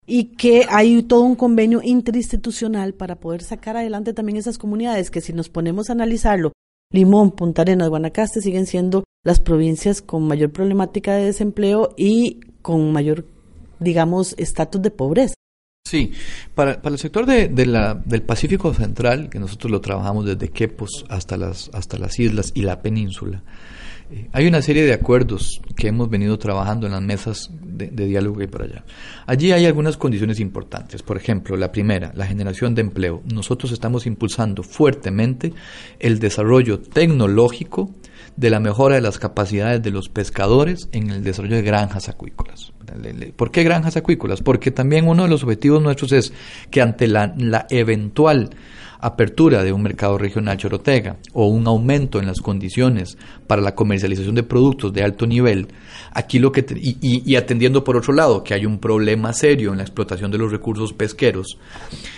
y que hay todo un convenio interinstitucional para poder sacar adelante también esas comunidades que si nos ponemos a analizarlo Limón, Punta Arenas, Guanacaste siguen siendo las provincias con mayor problemática de desempleo y con mayor, digamos, estatus de pobreza. Sí, para, para el sector de, del Pacífico Central, que nosotros lo trabajamos desde Quepos hasta las, hasta las islas y la península, hay una serie de acuerdos que hemos venido trabajando en las mesas de, diálogo y por allá. Allí hay algunas condiciones importantes. Por ejemplo, la primera, la generación de empleo. Nosotros estamos impulsando fuertemente el desarrollo tecnológico de la mejora de las capacidades de los pescadores en el desarrollo de granjas acuícolas. ¿Por qué granjas acuícolas? Porque también uno de los objetivos nuestros es que ante la, la eventual apertura de un mercado regional chorotega o un aumento en las condiciones para la comercialización de productos de alto nivel, aquí lo que y, atendiendo por otro lado que hay un problema serio en la explotación de los recursos pesqueros,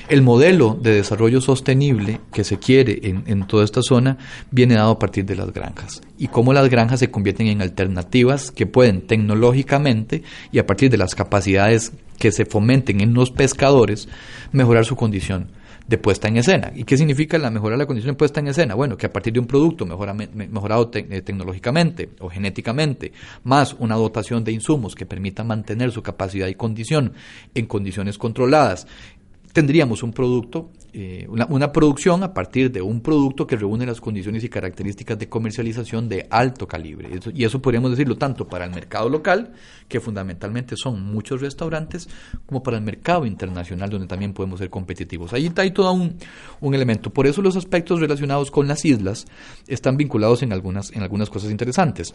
el modelo de desarrollo sostenible que se quiere en, en toda esta zona viene dado a partir de las granjas y cómo las granjas se convierten en alternativas que pueden tecnológicamente y a partir de las capacidades que se fomenten en los pescadores mejorar su condición de puesta en escena. ¿Y qué significa la mejora de la condición de puesta en escena? Bueno, que a partir de un producto mejorado eh, tecnológicamente o genéticamente, más una dotación de insumos que permita mantener su capacidad y condición en condiciones controladas, tendríamos un producto, eh, una, producción a partir de un producto que reúne las condiciones y características de comercialización de alto calibre. y eso podríamos decirlo tanto para el mercado local, que fundamentalmente son muchos restaurantes, como para el mercado internacional, donde también podemos ser competitivos. Ahí hay todo un, un elemento. Por eso los aspectos relacionados con las islas están vinculados en algunas, en algunas cosas interesantes.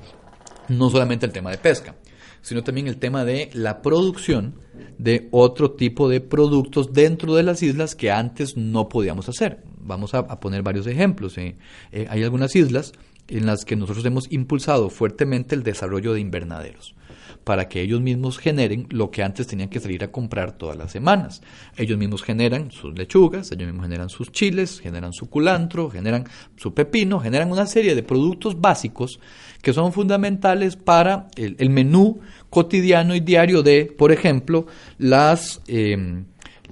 No solamente el tema de pesca sino también el tema de la producción de otro tipo de productos dentro de las islas que antes no podíamos hacer. Vamos a, poner varios ejemplos. Eh. Eh, hay algunas islas en las que nosotros hemos impulsado fuertemente el desarrollo de invernaderos para que ellos mismos generen lo que antes tenían que salir a comprar todas las semanas. Ellos mismos generan sus lechugas, ellos mismos generan sus chiles, generan su culantro, generan su pepino, generan una serie de productos básicos que son fundamentales para el, menú cotidiano y diario de, por ejemplo, las, em,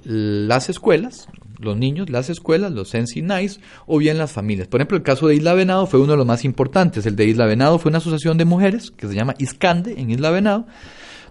las escuelas, los niños, las escuelas, los Nice o bien las familias. Por ejemplo, el caso de Isla Venado fue uno de los más importantes. El de Isla Venado fue una asociación de mujeres que se llama Iscande en Isla Venado,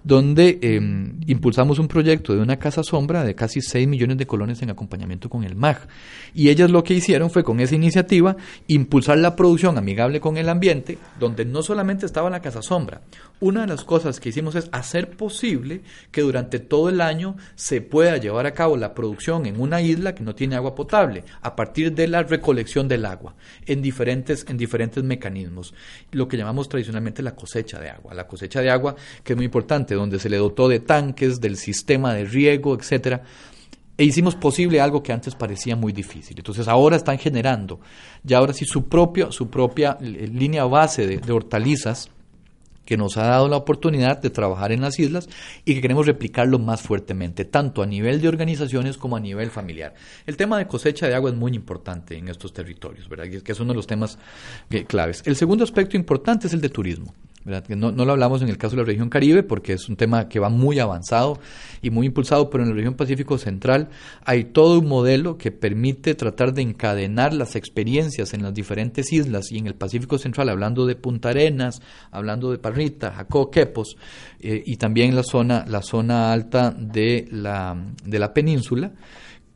donde em, impulsamos un proyecto de una casa sombra de casi 6 millones de colones en acompañamiento con el MAG. Y ellas lo que hicieron fue con esa iniciativa impulsar la producción amigable con el ambiente, donde no solamente estaba la casa sombra. Una de las cosas que hicimos es hacer posible que durante todo el año se pueda llevar a cabo la producción en una isla que no tiene agua potable, a partir de la recolección del agua, en diferentes, en diferentes mecanismos. Lo que llamamos tradicionalmente la cosecha de agua. La cosecha de agua, que es muy importante, donde se le dotó de tanques, del sistema de riego, etcétera, e hicimos posible algo que antes parecía muy difícil. Entonces ahora están generando, ya ahora sí, su, propia su propia eh, línea base de, hortalizas que nos ha dado la oportunidad de trabajar en las islas y que queremos replicarlo más fuertemente, tanto a nivel de organizaciones como a nivel familiar. El tema de cosecha de agua es muy importante en estos territorios, ¿verdad? Que es uno de los temas eh, claves. El segundo aspecto importante es el de turismo. No, no, lo hablamos en el caso de la región Caribe porque es un tema que va muy avanzado y muy impulsado, pero en la región Pacífico Central hay todo un modelo que permite tratar de encadenar las experiencias en las diferentes islas y en el Pacífico Central, hablando de Punta Arenas, hablando de Parrita, Jacó, Quepos eh, y también la zona, la zona alta de la, de la península,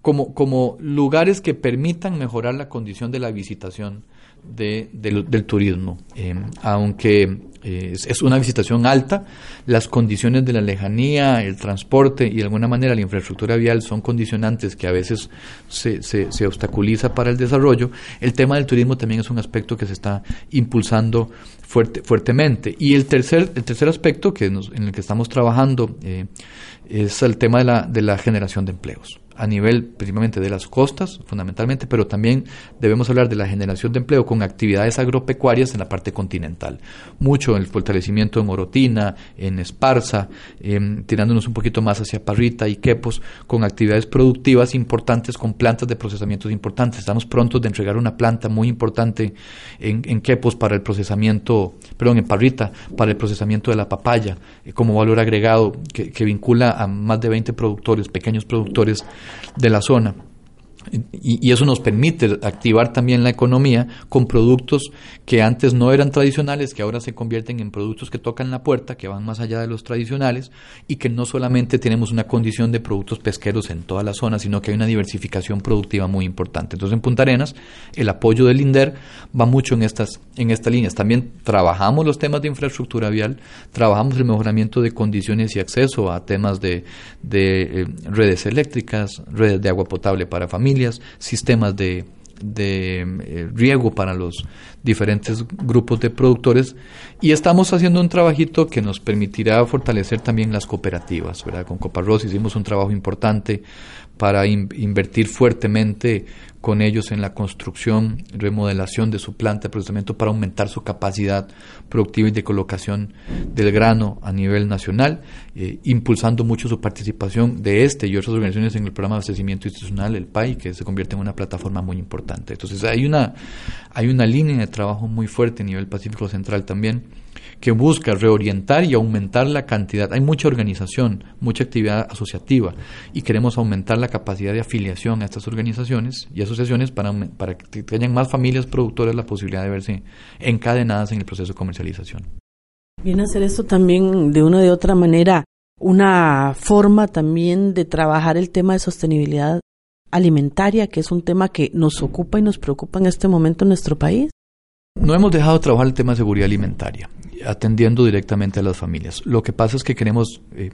como, como lugares que permitan mejorar la condición de la visitación de, del turismo. Eh, aunque eh, es, una visitación alta, las condiciones de la lejanía, el transporte y de alguna manera la infraestructura vial son condicionantes que a veces se, se, obstaculiza para el desarrollo. El tema del turismo también es un aspecto que se está impulsando fuerte, fuertemente. Y el tercer, el tercer aspecto que en el que estamos trabajando eh, es el tema de la, de la generación de empleos a nivel principalmente de las costas, fundamentalmente, pero también debemos hablar de la generación de empleo con actividades agropecuarias en la parte continental. Mucho el fortalecimiento en Orotina, en Esparza, em, tirándonos un poquito más hacia Parrita y Quepos, con actividades productivas importantes, con plantas de procesamientos importantes. Estamos prontos de entregar una planta muy importante en, en Quepos para el procesamiento, perdón, en Parrita, para el procesamiento de la papaya, eh, como valor agregado que, que vincula a más de 20 productores, pequeños productores, de la zona. Y, eso nos permite activar también la economía con productos que antes no eran tradicionales, que ahora se convierten en productos que tocan la puerta, que van más allá de los tradicionales y que no solamente tenemos una condición de productos pesqueros en toda la zona, sino que hay una diversificación productiva muy importante. Entonces en Punta Arenas el apoyo del INDER va mucho en estas, en estas líneas. También trabajamos los temas de infraestructura vial, trabajamos el mejoramiento de condiciones y acceso a temas de, eh, redes eléctricas, redes de agua potable para familias, sistemas de, eh, riego para los diferentes grupos de productores y estamos haciendo un trabajito que nos permitirá fortalecer también las cooperativas, ¿verdad? Con Coparros hicimos un trabajo importante para invertir fuertemente con ellos en la construcción, remodelación de su planta de procesamiento para aumentar su capacidad productiva y de colocación del grano a nivel nacional, eh, impulsando mucho su participación de este y otras organizaciones en el programa de abastecimiento institucional, el PAI, que se convierte en una plataforma muy importante. Entonces hay una, hay una línea de trabajo muy fuerte a nivel Pacífico Central también que busca reorientar y aumentar la cantidad. Hay mucha organización, mucha actividad asociativa y queremos aumentar la capacidad de afiliación a estas organizaciones y asociaciones para, que tengan más familias productoras la posibilidad de verse encadenadas en el proceso de comercialización. Viene a hacer esto también de una de otra manera una forma también de trabajar el tema de sostenibilidad alimentaria, que es un tema que nos ocupa y nos preocupa en este momento en nuestro país? No hemos dejado de trabajar el tema de seguridad alimentaria, atendiendo directamente a las familias. Lo que pasa es que queremos eh,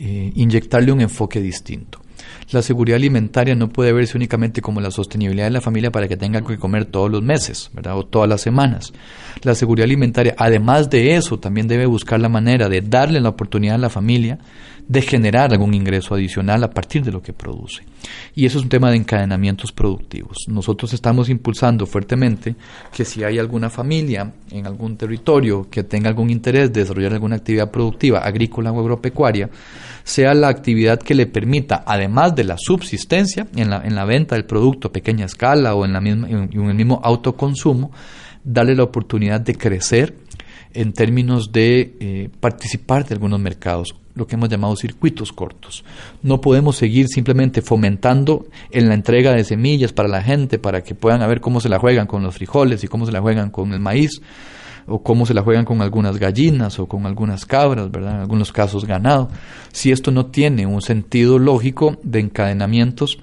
eh, inyectarle un enfoque distinto. La seguridad alimentaria no puede verse únicamente como la sostenibilidad de la familia para que tenga que comer todos los meses, ¿verdad? O todas las semanas. La seguridad alimentaria, además de eso, también debe buscar la manera de darle la oportunidad a la familia de generar algún ingreso adicional a partir de lo que produce. Y eso es un tema de encadenamientos productivos. Nosotros estamos impulsando fuertemente que si hay alguna familia en algún territorio que tenga algún interés de desarrollar alguna actividad productiva, agrícola o agropecuaria, sea la actividad que le permita, además de la subsistencia en la, en la venta del producto a pequeña escala o en, la misma, en el mismo autoconsumo, darle la oportunidad de crecer en términos de eh, participar de algunos mercados lo que hemos llamado circuitos cortos. No podemos seguir simplemente fomentando en la entrega de semillas para la gente, para que puedan ver cómo se la juegan con los frijoles y cómo se la juegan con el maíz, o cómo se la juegan con algunas gallinas o con algunas cabras, ¿verdad? En algunos casos ganado. Si esto no tiene un sentido lógico de encadenamientos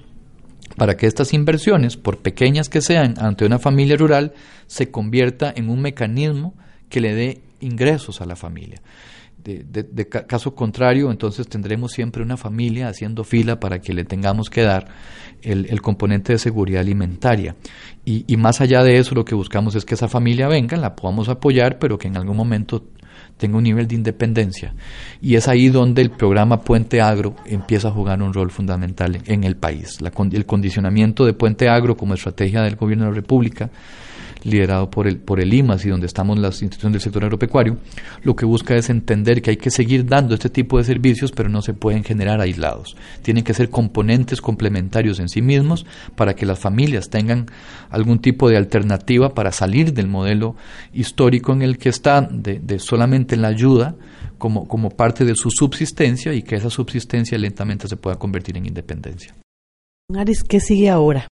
para que estas inversiones, por pequeñas que sean, ante una familia rural, se convierta en un mecanismo que le dé ingresos a la familia de, caso contrario, entonces tendremos siempre una familia haciendo fila para que le tengamos que dar el, componente de seguridad alimentaria. Y, y, más allá de eso, lo que buscamos es que esa familia venga, la podamos apoyar, pero que en algún momento tenga un nivel de independencia. Y es ahí donde el programa Puente Agro empieza a jugar un rol fundamental en el país. La, el condicionamiento de Puente Agro como estrategia del gobierno de la República liderado por el, por el IMAS y donde estamos las instituciones del sector agropecuario, lo que busca es entender que hay que seguir dando este tipo de servicios, pero no se pueden generar aislados. Tienen que ser componentes complementarios en sí mismos para que las familias tengan algún tipo de alternativa para salir del modelo histórico en el que están, de, de solamente la ayuda como, como parte de su subsistencia y que esa subsistencia lentamente se pueda convertir en independencia. Aris, ¿qué sigue ahora?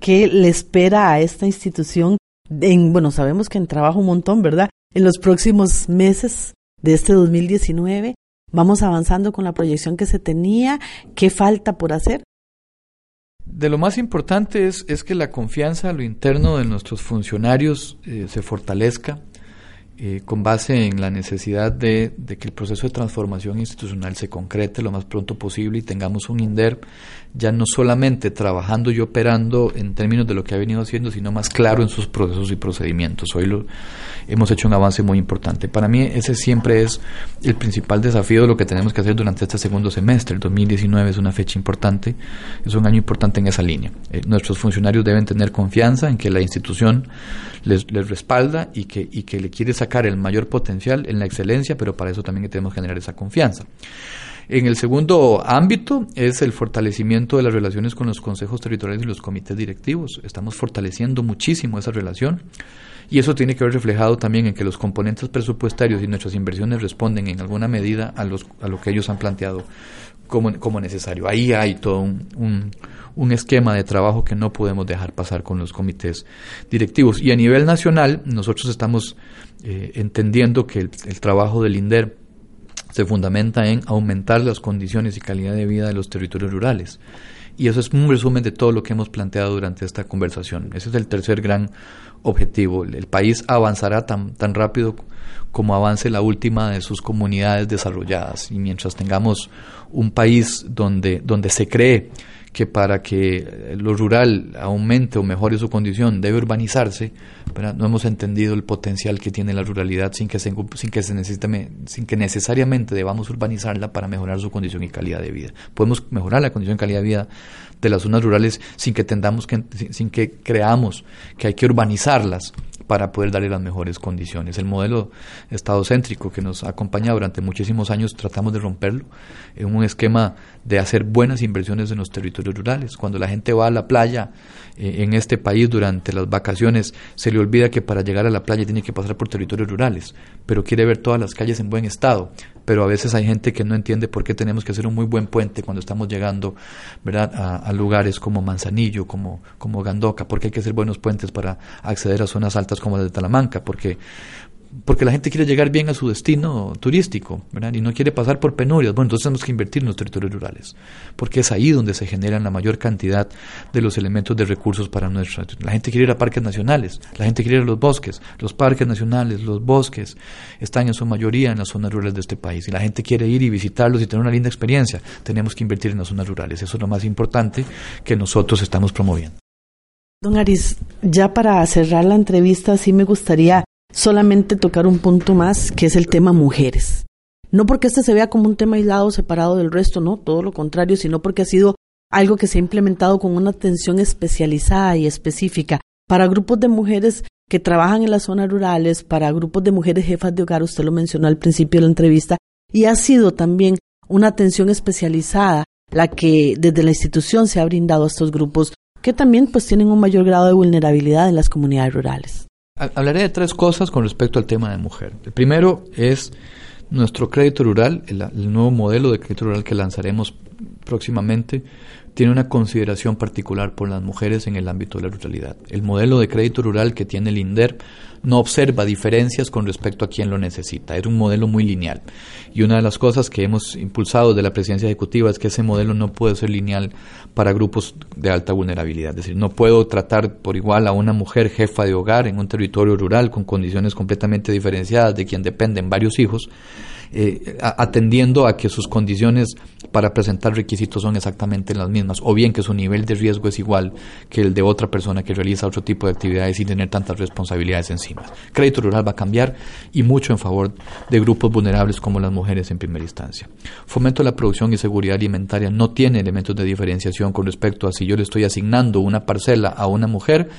¿Qué le espera a esta institución bueno, sabemos que en trabajo un montón, ¿verdad? En los próximos meses de este 2019 vamos avanzando con la proyección que se tenía. ¿Qué falta por hacer? De lo más importante es, es que la confianza a lo interno de nuestros funcionarios eh, se fortalezca eh, con base en la necesidad de, de, que el proceso de transformación institucional se concrete lo más pronto posible y tengamos un INDER ya no solamente trabajando y operando en términos de lo que ha venido haciendo, sino más claro en sus procesos y procedimientos. Hoy lo, hemos hecho un avance muy importante. Para mí ese siempre es el principal desafío de lo que tenemos que hacer durante este segundo semestre. El 2019 es una fecha importante, es un año importante en esa línea. Eh, nuestros funcionarios deben tener confianza en que la institución les, respalda y que, y que le quiere sacar el mayor potencial en la excelencia, pero para eso también tenemos que generar esa confianza. En el segundo ámbito es el fortalecimiento de las relaciones con los consejos territoriales y los comités directivos. Estamos fortaleciendo muchísimo esa relación y eso tiene que ver reflejado también en que los componentes presupuestarios y nuestras inversiones responden en alguna medida a, lo que ellos han planteado como, necesario. Ahí hay todo un, un, esquema de trabajo que no podemos dejar pasar con los comités directivos. Y a nivel nacional, nosotros estamos eh, entendiendo que el, el trabajo del INDER se fundamenta en aumentar las condiciones y calidad de vida de los territorios rurales. Y eso es un resumen de todo lo que hemos planteado durante esta conversación. Ese es el tercer gran objetivo. El país avanzará tan, tan rápido como avance la última de sus comunidades desarrolladas. Y mientras tengamos un país donde, donde se cree que para que lo rural aumente o mejore su condición debe urbanizarse, no hemos entendido el potencial que tiene la ruralidad sin que, se, sin, que se necesite, sin que necesariamente debamos urbanizarla para mejorar su condición y calidad de vida. Podemos mejorar la condición y calidad de vida de las zonas rurales sin que, tendamos que, sin que creamos que hay que urbanizarlas para poder darle las mejores condiciones. El modelo estadocéntrico que nos ha acompañado durante muchísimos años, tratamos de romperlo en un esquema de hacer buenas inversiones en los territorios rurales. Cuando la gente va a la playa eh, en este país durante las vacaciones, se le olvida que para llegar a la playa tiene que pasar por territorios rurales, pero quiere ver todas las calles en buen estado. Pero a veces hay gente que no entiende por qué tenemos que hacer un muy buen puente cuando estamos llegando ¿verdad? A, lugares como Manzanillo, como, como Gandoca, porque hay que hacer buenos puentes para acceder a zonas altas como las de Talamanca, porque porque la gente quiere llegar bien a su destino turístico, ¿verdad? Y no quiere pasar por penurias. Bueno, entonces tenemos que invertir en los territorios rurales, porque es ahí donde se generan la mayor cantidad de los elementos de recursos para nuestra. La gente quiere ir a parques nacionales, la gente quiere ir a los bosques, los parques nacionales, los bosques están en su mayoría en las zonas rurales de este país y la gente quiere ir y visitarlos y tener una linda experiencia. Tenemos que invertir en las zonas rurales. Eso es lo más importante que nosotros estamos promoviendo. Don Aris, ya para cerrar la entrevista, sí me gustaría solamente tocar un punto más, que es el tema mujeres. No porque este se vea como un tema aislado, separado del resto, no, todo lo contrario, sino porque ha sido algo que se ha implementado con una atención especializada y específica para grupos de mujeres que trabajan en las zonas rurales, para grupos de mujeres jefas de hogar, usted lo mencionó al principio de la entrevista, y ha sido también una atención especializada la que desde la institución se ha brindado a estos grupos que también pues tienen un mayor grado de vulnerabilidad en las comunidades rurales. Hablaré de tres cosas con respecto al tema de mujer. El primero es nuestro crédito rural, el, nuevo modelo de crédito rural que lanzaremos próximamente, tiene una consideración particular por las mujeres en el ámbito de la ruralidad. El modelo de crédito rural que tiene el INDER no observa diferencias con respecto a quien lo necesita. Era un modelo muy lineal. Y una de las cosas que hemos impulsado de la presidencia ejecutiva es que ese modelo no puede ser lineal para grupos de alta vulnerabilidad. Es decir, no puedo tratar por igual a una mujer jefa de hogar en un territorio rural con condiciones completamente diferenciadas de quien dependen varios hijos eh, atendiendo a que sus condiciones para presentar requisitos son exactamente las mismas, o bien que su nivel de riesgo es igual que el de otra persona que realiza otro tipo de actividades sin tener tantas responsabilidades encima. Crédito rural va a cambiar y mucho en favor de grupos vulnerables como las mujeres en primera instancia. Fomento de la producción y seguridad alimentaria no tiene elementos de diferenciación con respecto a si yo le estoy asignando una parcela a una mujer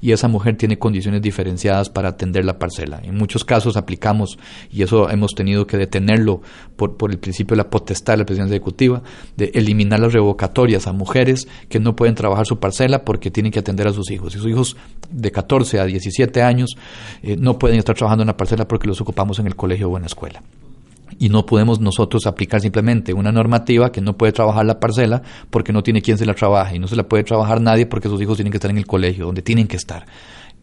y esa mujer tiene condiciones diferenciadas para atender la parcela. En muchos casos aplicamos, y eso hemos tenido que detener tenerlo por, por el principio de la potestad de la presidencia ejecutiva, de eliminar las revocatorias a mujeres que no pueden trabajar su parcela porque tienen que atender a sus hijos. Y sus hijos de 14 a 17 años eh, no pueden estar trabajando en la parcela porque los ocupamos en el colegio o en la escuela y no podemos nosotros aplicar simplemente una normativa que no puede trabajar la parcela porque no tiene quien se la trabaje y no se la puede trabajar nadie porque sus hijos tienen que estar en el colegio donde tienen que estar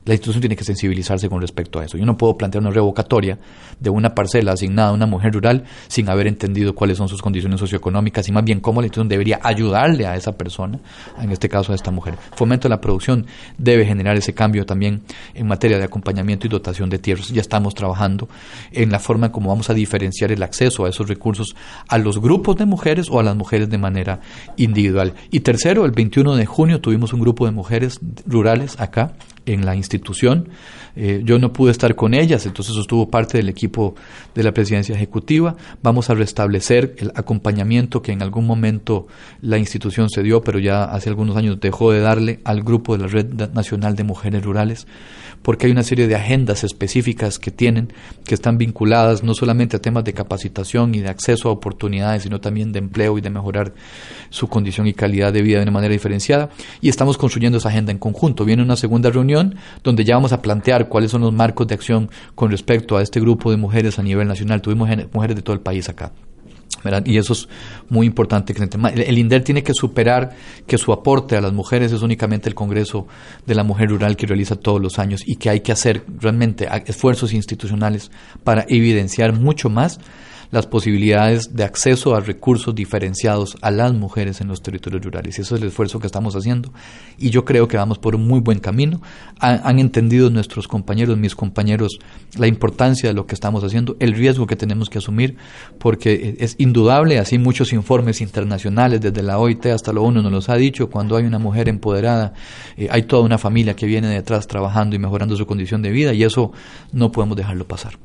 la institución tiene que sensibilizarse con respecto a eso. Yo no puedo plantear una revocatoria de una parcela asignada a una mujer rural sin haber entendido cuáles son sus condiciones socioeconómicas y más bien cómo la institución debería ayudarle a esa persona, en este caso a esta mujer. Fomento de la producción debe generar ese cambio también en materia de acompañamiento y dotación de tierras. Ya estamos trabajando en la forma en cómo vamos a diferenciar el acceso a esos recursos a los grupos de mujeres o a las mujeres de manera individual. Y tercero, el 21 de junio tuvimos un grupo de mujeres rurales acá en la institución. Eh, yo no pude estar con ellas, entonces estuvo parte del equipo de la presidencia ejecutiva. Vamos a restablecer el acompañamiento que en algún momento la institución se dio, pero ya hace algunos años dejó de darle al grupo de la Red Nacional de Mujeres Rurales porque hay una serie de agendas específicas que tienen, que están vinculadas no solamente a temas de capacitación y de acceso a oportunidades, sino también de empleo y de mejorar su condición y calidad de vida de una manera diferenciada. Y estamos construyendo esa agenda en conjunto. Viene una segunda reunión donde ya vamos a plantear cuáles son los marcos de acción con respecto a este grupo de mujeres a nivel nacional. Tuvimos mujeres de todo el país acá. Y eso es muy importante. El INDER tiene que superar que su aporte a las mujeres es únicamente el Congreso de la Mujer Rural que realiza todos los años y que hay que hacer realmente esfuerzos institucionales para evidenciar mucho más las posibilidades de acceso a recursos diferenciados a las mujeres en los territorios rurales. Eso es el esfuerzo que estamos haciendo. Y yo creo que vamos por un muy buen camino. Han, entendido nuestros compañeros, mis compañeros, la importancia de lo que estamos haciendo, el riesgo que tenemos que asumir, porque es indudable, así muchos informes internacionales, desde la OIT hasta la ONU nos los ha dicho, cuando hay una mujer empoderada, eh, hay toda una familia que viene detrás trabajando y mejorando su condición de vida, y eso no podemos dejarlo pasar.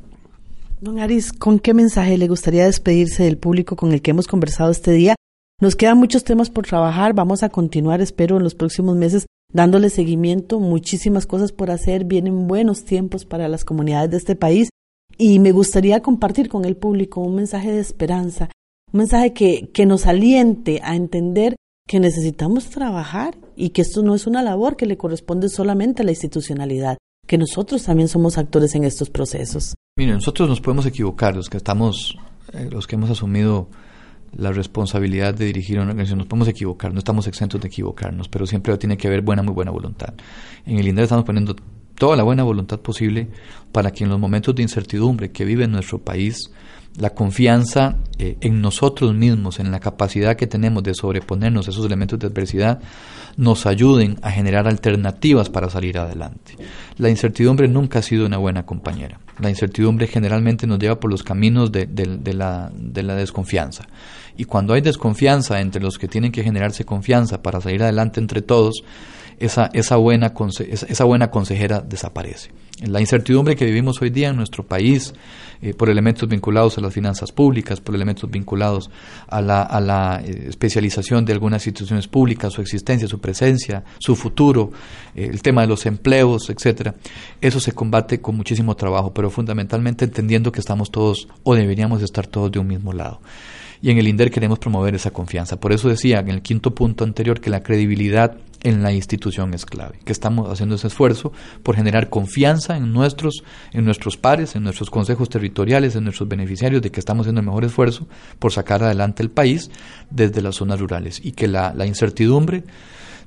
Don Aris, ¿con qué mensaje le gustaría despedirse del público con el que hemos conversado este día? Nos quedan muchos temas por trabajar, vamos a continuar, espero, en los próximos meses dándole seguimiento, muchísimas cosas por hacer, vienen buenos tiempos para las comunidades de este país y me gustaría compartir con el público un mensaje de esperanza, un mensaje que, que nos aliente a entender que necesitamos trabajar y que esto no es una labor que le corresponde solamente a la institucionalidad, que nosotros también somos actores en estos procesos. Mire, nosotros nos podemos equivocar, los que estamos, eh, los que hemos asumido la responsabilidad de dirigir una organización, nos podemos equivocar, no estamos exentos de equivocarnos, pero siempre tiene que haber buena, muy buena voluntad. En el INDER estamos poniendo toda la buena voluntad posible para que en los momentos de incertidumbre que vive nuestro país, la confianza eh, en nosotros mismos, en la capacidad que tenemos de sobreponernos a esos elementos de adversidad, nos ayuden a generar alternativas para salir adelante. La incertidumbre nunca ha sido una buena compañera. La incertidumbre generalmente nos lleva por los caminos de, la, de la desconfianza. Y cuando hay desconfianza entre los que tienen que generarse confianza para salir adelante entre todos, esa, esa, buena, esa buena consejera desaparece. La incertidumbre que vivimos hoy día en nuestro país, eh, por elementos vinculados a las finanzas públicas, por elementos vinculados a la, a la eh, especialización de algunas instituciones públicas, su existencia, su presencia, su futuro, eh, el tema de los empleos, etcétera, eso se combate con muchísimo trabajo, pero fundamentalmente entendiendo que estamos todos o deberíamos estar todos de un mismo lado y en el INDER queremos promover esa confianza. Por eso decía en el quinto punto anterior que la credibilidad en la institución es clave, que estamos haciendo ese esfuerzo por generar confianza en nuestros, en nuestros pares, en nuestros consejos territoriales, en nuestros beneficiarios, de que estamos haciendo el mejor esfuerzo por sacar adelante el país desde las zonas rurales y que la, la incertidumbre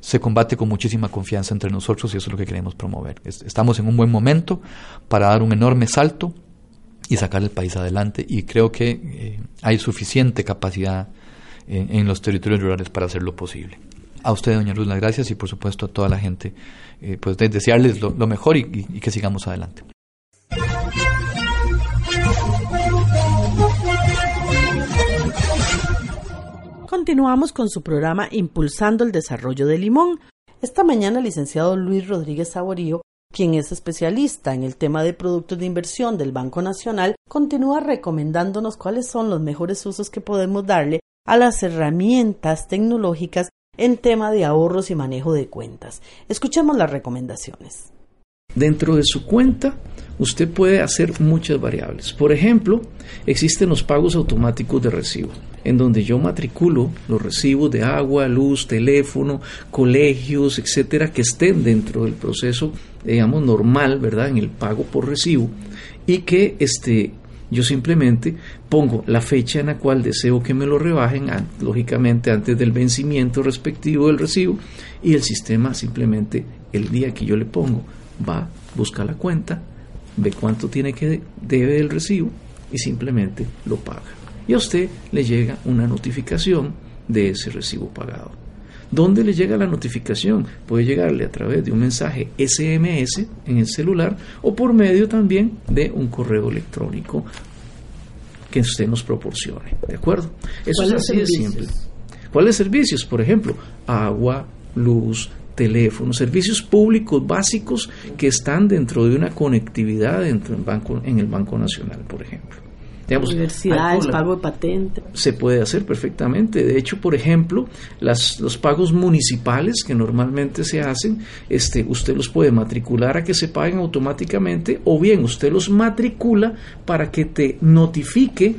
se combate con muchísima confianza entre nosotros y eso es lo que queremos promover. Estamos en un buen momento para dar un enorme salto y sacar el país adelante. Y creo que eh, hay suficiente capacidad en, los territorios rurales para hacerlo posible. A usted, doña Ruth, las gracias y por supuesto a toda la gente, eh, pues desearles lo, mejor y que sigamos adelante. Continuamos con su programa Impulsando el Desarrollo de Limón. Esta mañana el licenciado Luis Rodríguez Saborío quien es especialista en el tema de productos de inversión del Banco Nacional, continúa recomendándonos cuáles son los mejores usos que podemos darle a las herramientas tecnológicas en tema de ahorros y manejo de cuentas. Escuchemos las recomendaciones. Dentro de su cuenta, usted puede hacer muchas variables. Por ejemplo, existen los pagos automáticos de recibo, en donde yo matriculo los recibos de agua, luz, teléfono, colegios, etcétera, que estén dentro del proceso, digamos, normal, ¿verdad?, en el pago por recibo, y que este, yo simplemente pongo la fecha en la cual deseo que me lo rebajen, lógicamente antes del vencimiento respectivo del recibo, y el sistema simplemente el día que yo le pongo va, busca la cuenta, ve cuánto tiene que debe el recibo y simplemente lo paga. Y a usted le llega una notificación de ese recibo pagado. ¿Dónde le llega la notificación? Puede llegarle a través de un mensaje SMS en el celular o por medio también de un correo electrónico que usted nos proporcione. ¿De acuerdo? Eso es así de simple. ¿Cuáles servicios? Por ejemplo, agua, luz, teléfono, servicios públicos básicos que están dentro de una conectividad dentro del banco, en el Banco Nacional, por ejemplo. Universidades, pago de patente. Se puede hacer perfectamente. De hecho, por ejemplo, las, los pagos municipales que normalmente se hacen, este, usted los puede matricular a que se paguen automáticamente o bien usted los matricula para que te notifique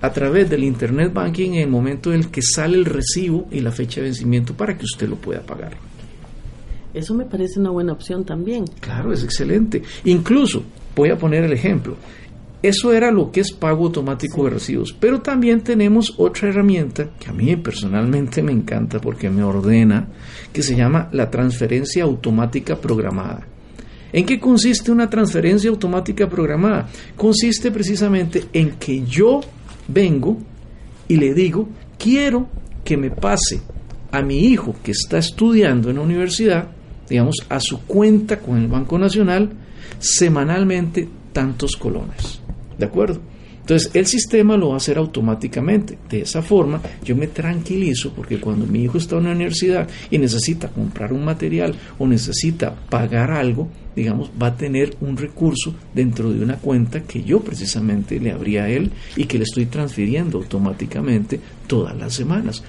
a través del Internet Banking en el momento en el que sale el recibo y la fecha de vencimiento para que usted lo pueda pagar. Eso me parece una buena opción también. Claro, es excelente. Incluso, voy a poner el ejemplo. Eso era lo que es pago automático de recibos. Pero también tenemos otra herramienta que a mí personalmente me encanta porque me ordena, que se llama la transferencia automática programada. ¿En qué consiste una transferencia automática programada? Consiste precisamente en que yo vengo y le digo, quiero que me pase a mi hijo que está estudiando en la universidad digamos, a su cuenta con el Banco Nacional semanalmente tantos colones. ¿De acuerdo? Entonces, el sistema lo va a hacer automáticamente. De esa forma, yo me tranquilizo porque cuando mi hijo está en la universidad y necesita comprar un material o necesita pagar algo, digamos, va a tener un recurso dentro de una cuenta que yo precisamente le abría a él y que le estoy transfiriendo automáticamente todas las semanas.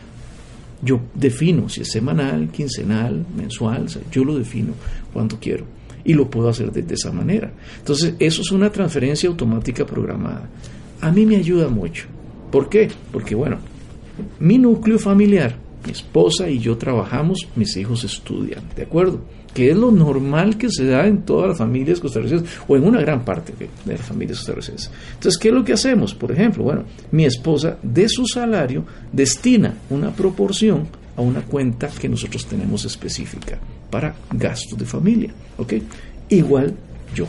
Yo defino si es semanal, quincenal, mensual, yo lo defino cuando quiero y lo puedo hacer de, esa manera. Entonces, eso es una transferencia automática programada. A mí me ayuda mucho. ¿Por qué? Porque, bueno, mi núcleo familiar, mi esposa y yo trabajamos, mis hijos estudian, ¿de acuerdo? Que es lo normal que se da en todas las familias costarricenses o en una gran parte de las familias costarricenses. Entonces, ¿qué es lo que hacemos? Por ejemplo, bueno, mi esposa de su salario destina una proporción a una cuenta que nosotros tenemos específica para gastos de familia, ¿ok? igual yo.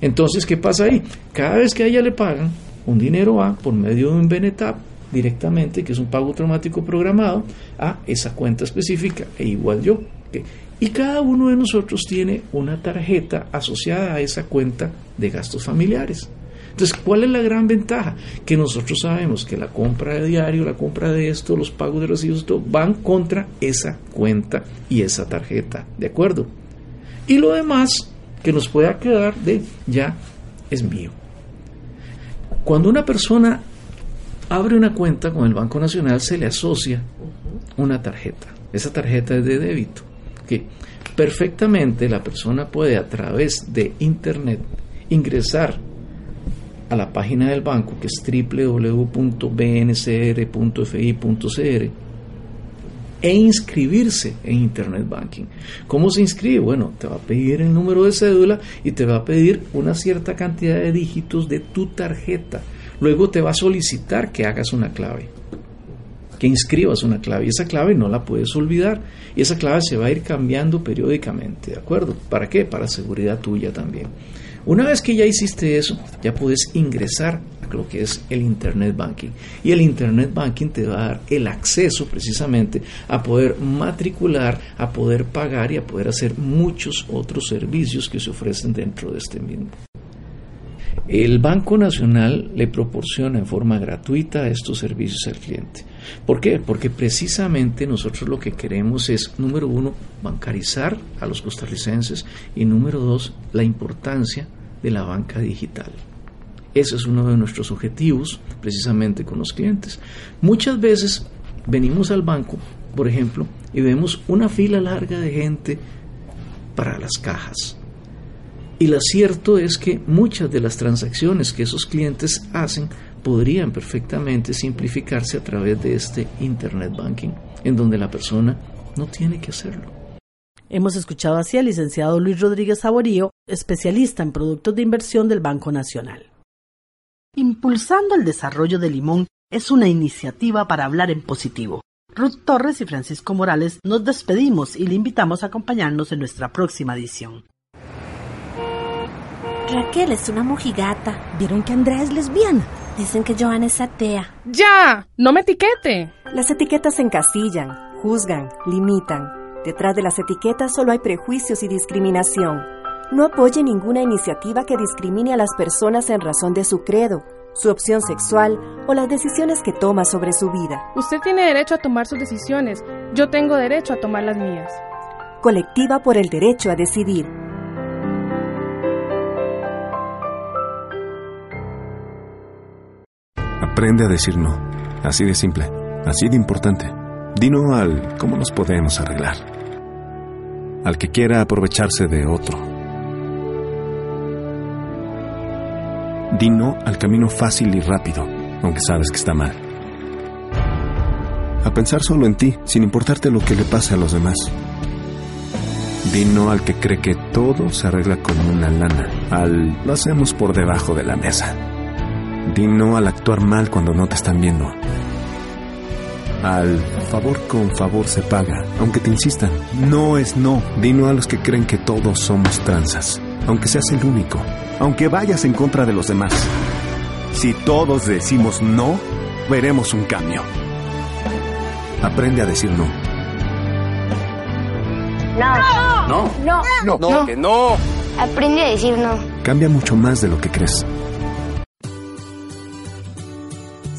Entonces, ¿qué pasa ahí? Cada vez que a ella le pagan, un dinero va por medio de un Benetap directamente, que es un pago automático programado, a esa cuenta específica, e igual yo. Y cada uno de nosotros tiene una tarjeta asociada a esa cuenta de gastos familiares. Entonces, ¿cuál es la gran ventaja? Que nosotros sabemos que la compra de diario, la compra de esto, los pagos de recibos, todo, van contra esa cuenta y esa tarjeta, ¿de acuerdo? Y lo demás que nos pueda quedar de ya es mío. Cuando una persona abre una cuenta con el Banco Nacional, se le asocia una tarjeta. Esa tarjeta es de débito. Que perfectamente la persona puede a través de Internet ingresar a la página del banco que es www.bncr.fi.cr e inscribirse en Internet Banking. ¿Cómo se inscribe? Bueno, te va a pedir el número de cédula y te va a pedir una cierta cantidad de dígitos de tu tarjeta. Luego te va a solicitar que hagas una clave, que inscribas una clave. Y esa clave no la puedes olvidar. Y esa clave se va a ir cambiando periódicamente, ¿de acuerdo? ¿Para qué? Para seguridad tuya también. Una vez que ya hiciste eso, ya puedes ingresar a lo que es el Internet Banking. Y el Internet Banking te va a dar el acceso precisamente a poder matricular, a poder pagar y a poder hacer muchos otros servicios que se ofrecen dentro de este mismo. El Banco Nacional le proporciona en forma gratuita estos servicios al cliente. ¿Por qué? Porque precisamente nosotros lo que queremos es, número uno, bancarizar a los costarricenses y número dos, la importancia de la banca digital. Ese es uno de nuestros objetivos precisamente con los clientes. Muchas veces venimos al banco, por ejemplo, y vemos una fila larga de gente para las cajas. Y lo cierto es que muchas de las transacciones que esos clientes hacen podrían perfectamente simplificarse a través de este Internet Banking, en donde la persona no tiene que hacerlo. Hemos escuchado así al licenciado Luis Rodríguez Saborío, especialista en productos de inversión del Banco Nacional. Impulsando el desarrollo de Limón es una iniciativa para hablar en positivo. Ruth Torres y Francisco Morales nos despedimos y le invitamos a acompañarnos en nuestra próxima edición. Raquel es una mojigata. ¿Vieron que Andrea es lesbiana? Dicen que Joana es atea. ¡Ya! ¡No me etiquete! Las etiquetas encasillan, juzgan, limitan. Detrás de las etiquetas solo hay prejuicios y discriminación. No apoye ninguna iniciativa que discrimine a las personas en razón de su credo, su opción sexual o las decisiones que toma sobre su vida. Usted tiene derecho a tomar sus decisiones. Yo tengo derecho a tomar las mías. Colectiva por el derecho a decidir. Aprende a decir no. Así de simple. Así de importante. Di no al cómo nos podemos arreglar. Al que quiera aprovecharse de otro. Di no al camino fácil y rápido, aunque sabes que está mal. A pensar solo en ti, sin importarte lo que le pase a los demás. Di no al que cree que todo se arregla con una lana, al lo hacemos por debajo de la mesa. Di no al actuar mal cuando no te están viendo. Al favor con favor se paga, aunque te insistan. No es no. Di no a los que creen que todos somos tranzas, aunque seas el único, aunque vayas en contra de los demás. Si todos decimos no, veremos un cambio. Aprende a decir no. No. No. No. No. No. Que no. Aprende a decir no. Cambia mucho más de lo que crees.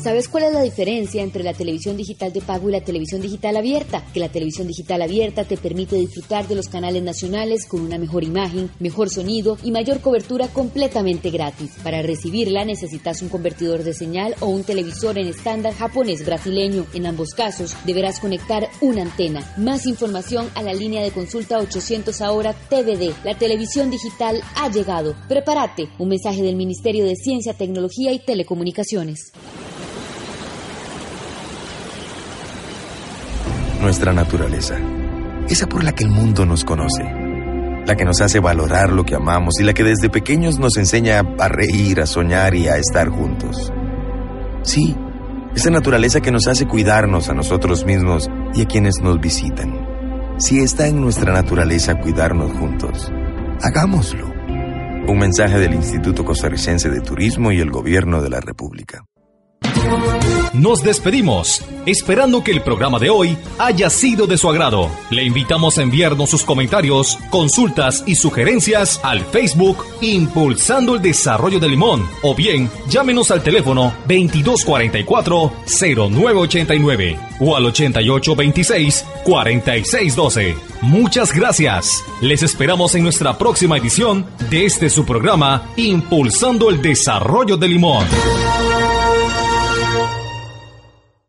¿Sabes cuál es la diferencia entre la televisión digital de pago y la televisión digital abierta? Que la televisión digital abierta te permite disfrutar de los canales nacionales con una mejor imagen, mejor sonido y mayor cobertura completamente gratis. Para recibirla necesitas un convertidor de señal o un televisor en estándar japonés brasileño. En ambos casos deberás conectar una antena. Más información a la línea de consulta 800 ahora TVD. La televisión digital ha llegado. Prepárate. Un mensaje del Ministerio de Ciencia, Tecnología y Telecomunicaciones. Nuestra naturaleza, esa por la que el mundo nos conoce, la que nos hace valorar lo que amamos y la que desde pequeños nos enseña a reír, a soñar y a estar juntos. Sí, esa naturaleza que nos hace cuidarnos a nosotros mismos y a quienes nos visitan. Si está en nuestra naturaleza cuidarnos juntos, Hagámoslo. Un mensaje del Instituto Costarricense de Turismo y el Gobierno de la República. Nos despedimos, esperando que el programa de hoy haya sido de su agrado. Le invitamos a enviarnos sus comentarios, consultas y sugerencias al Facebook Impulsando el Desarrollo de Limón o bien llámenos al teléfono 2244-0989 o al 8826-4612. Muchas gracias. Les esperamos en nuestra próxima edición de este su programa Impulsando el Desarrollo de Limón.